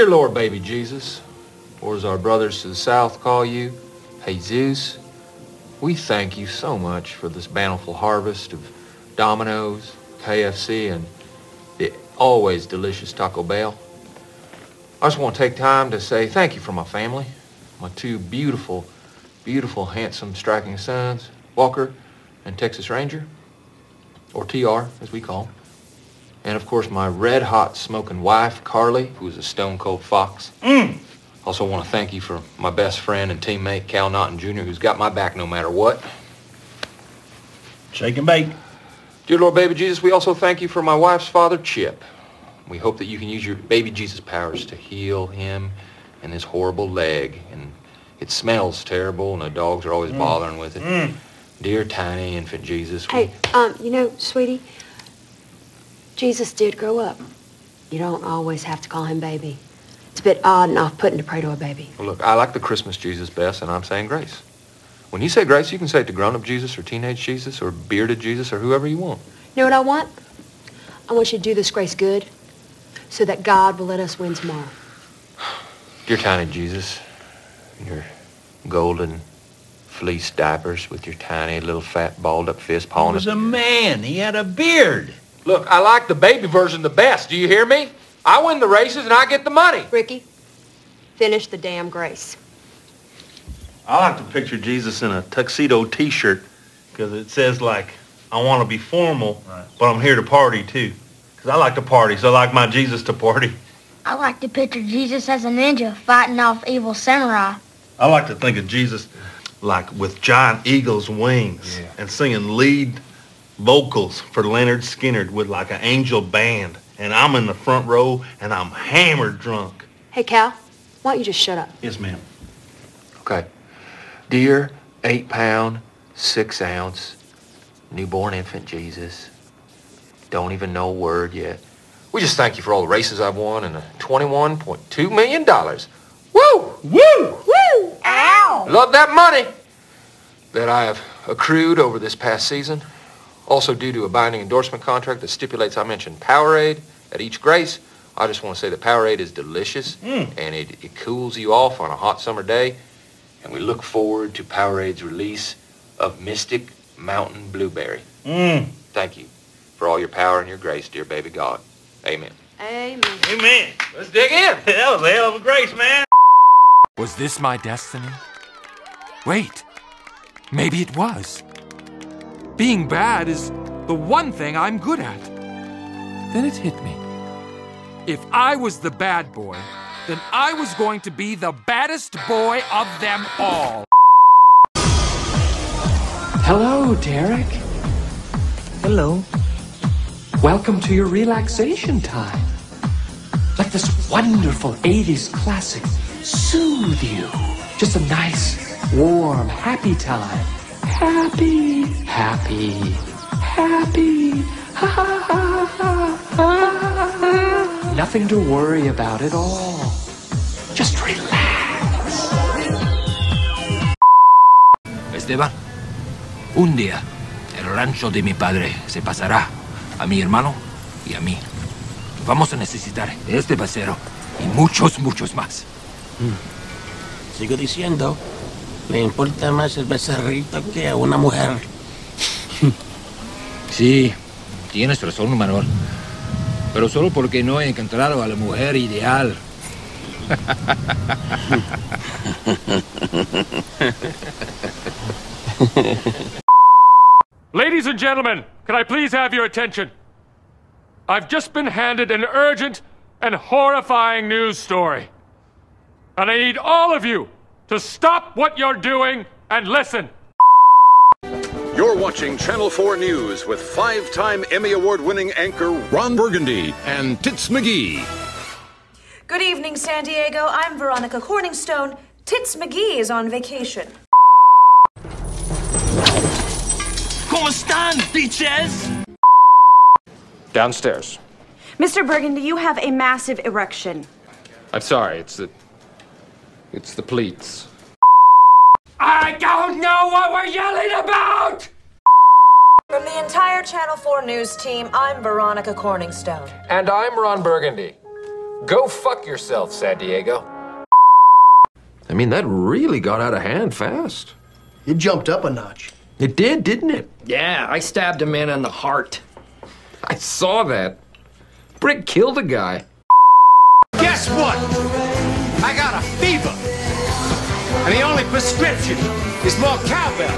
Dear Lord, baby Jesus, or as our brothers to the south call you, Jesus, we thank you so much for this bountiful harvest of Domino's, KFC, and the always delicious Taco Bell. I just want to take time to say thank you for my family, my two beautiful, beautiful, handsome, striking sons, Walker and Texas Ranger, or TR, as we call him. And of course, my red hot smoking wife, Carly, who is a stone cold fox. Mm. Also want to thank you for my best friend and teammate, Cal Naughton Jr., who's got my back no matter what. Shake and bake. Dear Lord Baby Jesus, we also thank you for my wife's father, Chip. We hope that you can use your baby Jesus powers to heal him and his horrible leg. And it smells terrible, and the dogs are always mm. bothering with it. Mm. Dear tiny infant Jesus, we- Hey, um, you know, sweetie, Jesus did grow up. You don't always have to call him baby. It's a bit odd and off-putting to pray to a baby. Well, look, I like the Christmas Jesus best, and I'm saying grace. When you say grace, you can say it to grown-up Jesus or teenage Jesus or bearded Jesus or whoever you want. You know what I want? I want you to do this grace good so that God will let us win tomorrow. Dear tiny Jesus, your golden fleece diapers with your tiny little fat balled up fist He was a man. He had a beard. Look, I like the baby version the best. Do you hear me? I win the races and I get the money. Ricky, finish the damn grace. I like to picture Jesus in a tuxedo T-shirt because it says like, "I want to be formal, but I'm here to party too." Because I like to party, so I like my Jesus to party. I like to picture Jesus as a ninja fighting off evil samurai. I like to think of Jesus like with giant eagle's wings and singing lead vocals for Leonard Skinner with like an angel band. And I'm in the front row and I'm hammered drunk. Hey, Cal, why don't you just shut up? Yes, ma'am. Okay. Dear eight pound, six ounce, newborn infant Jesus, don't even know a word yet. We just thank you for all the races I've won and the $21.2 million. Woo! Woo! Woo! Ow! Love that money that I have accrued over this past season. Also due to a binding endorsement contract that stipulates I mention Powerade at each grace. I just want to say that Powerade is delicious mm. and it, it cools you off on a hot summer day. And we look forward to Powerade's release of Mystic Mountain Blueberry. Mmm. Thank you for all your power and your grace, dear baby God. Amen. Amen. Amen. Let's dig in. That was a hell of a grace, man. Was this my destiny? Wait, maybe it was. Being bad is the one thing I'm good at. Then it hit me. If I was the bad boy, then I was going to be the baddest boy of them all. Hello, Derek. Hello. Welcome to your relaxation time. Let this wonderful 80s classic soothe you. Just a nice, warm, happy time. Happy, happy, happy. Ha ha ha ha ha. Nothing to worry about at all. Just relax. Esteban, un día el rancho de mi padre se pasará a mi hermano y a mí. Vamos a necesitar este basero y muchos, muchos más. Sigo diciendo, le importa más el becerrito que a una mujer. Sí, tienes razón, Manuel. Pero solo porque no he encontrado a la mujer ideal. Ladies and gentlemen, can I please have your attention? I've just been handed an urgent and horrifying news story. And I need all of you to stop what you're doing and listen. You're watching Channel 4 News with five time Emmy Award winning anchor Ron Burgundy and Tits McGee. Good evening, San Diego. I'm Veronica Corningstone. Tits McGee is on vacation. ¿Cómo están, bitches? Downstairs. Mr. Burgundy, you have a massive erection. I'm sorry, it's the. It's the pleats. I don't know what we're yelling about! From the entire Channel 4 News team, I'm Veronica Corningstone. And I'm Ron Burgundy. Go fuck yourself, San Diego. I mean, that really got out of hand fast. It jumped up a notch. It did, didn't it? Yeah, I stabbed a man in the heart. I saw that. Brick killed a guy. Guess what? And the only prescription is more cowbell.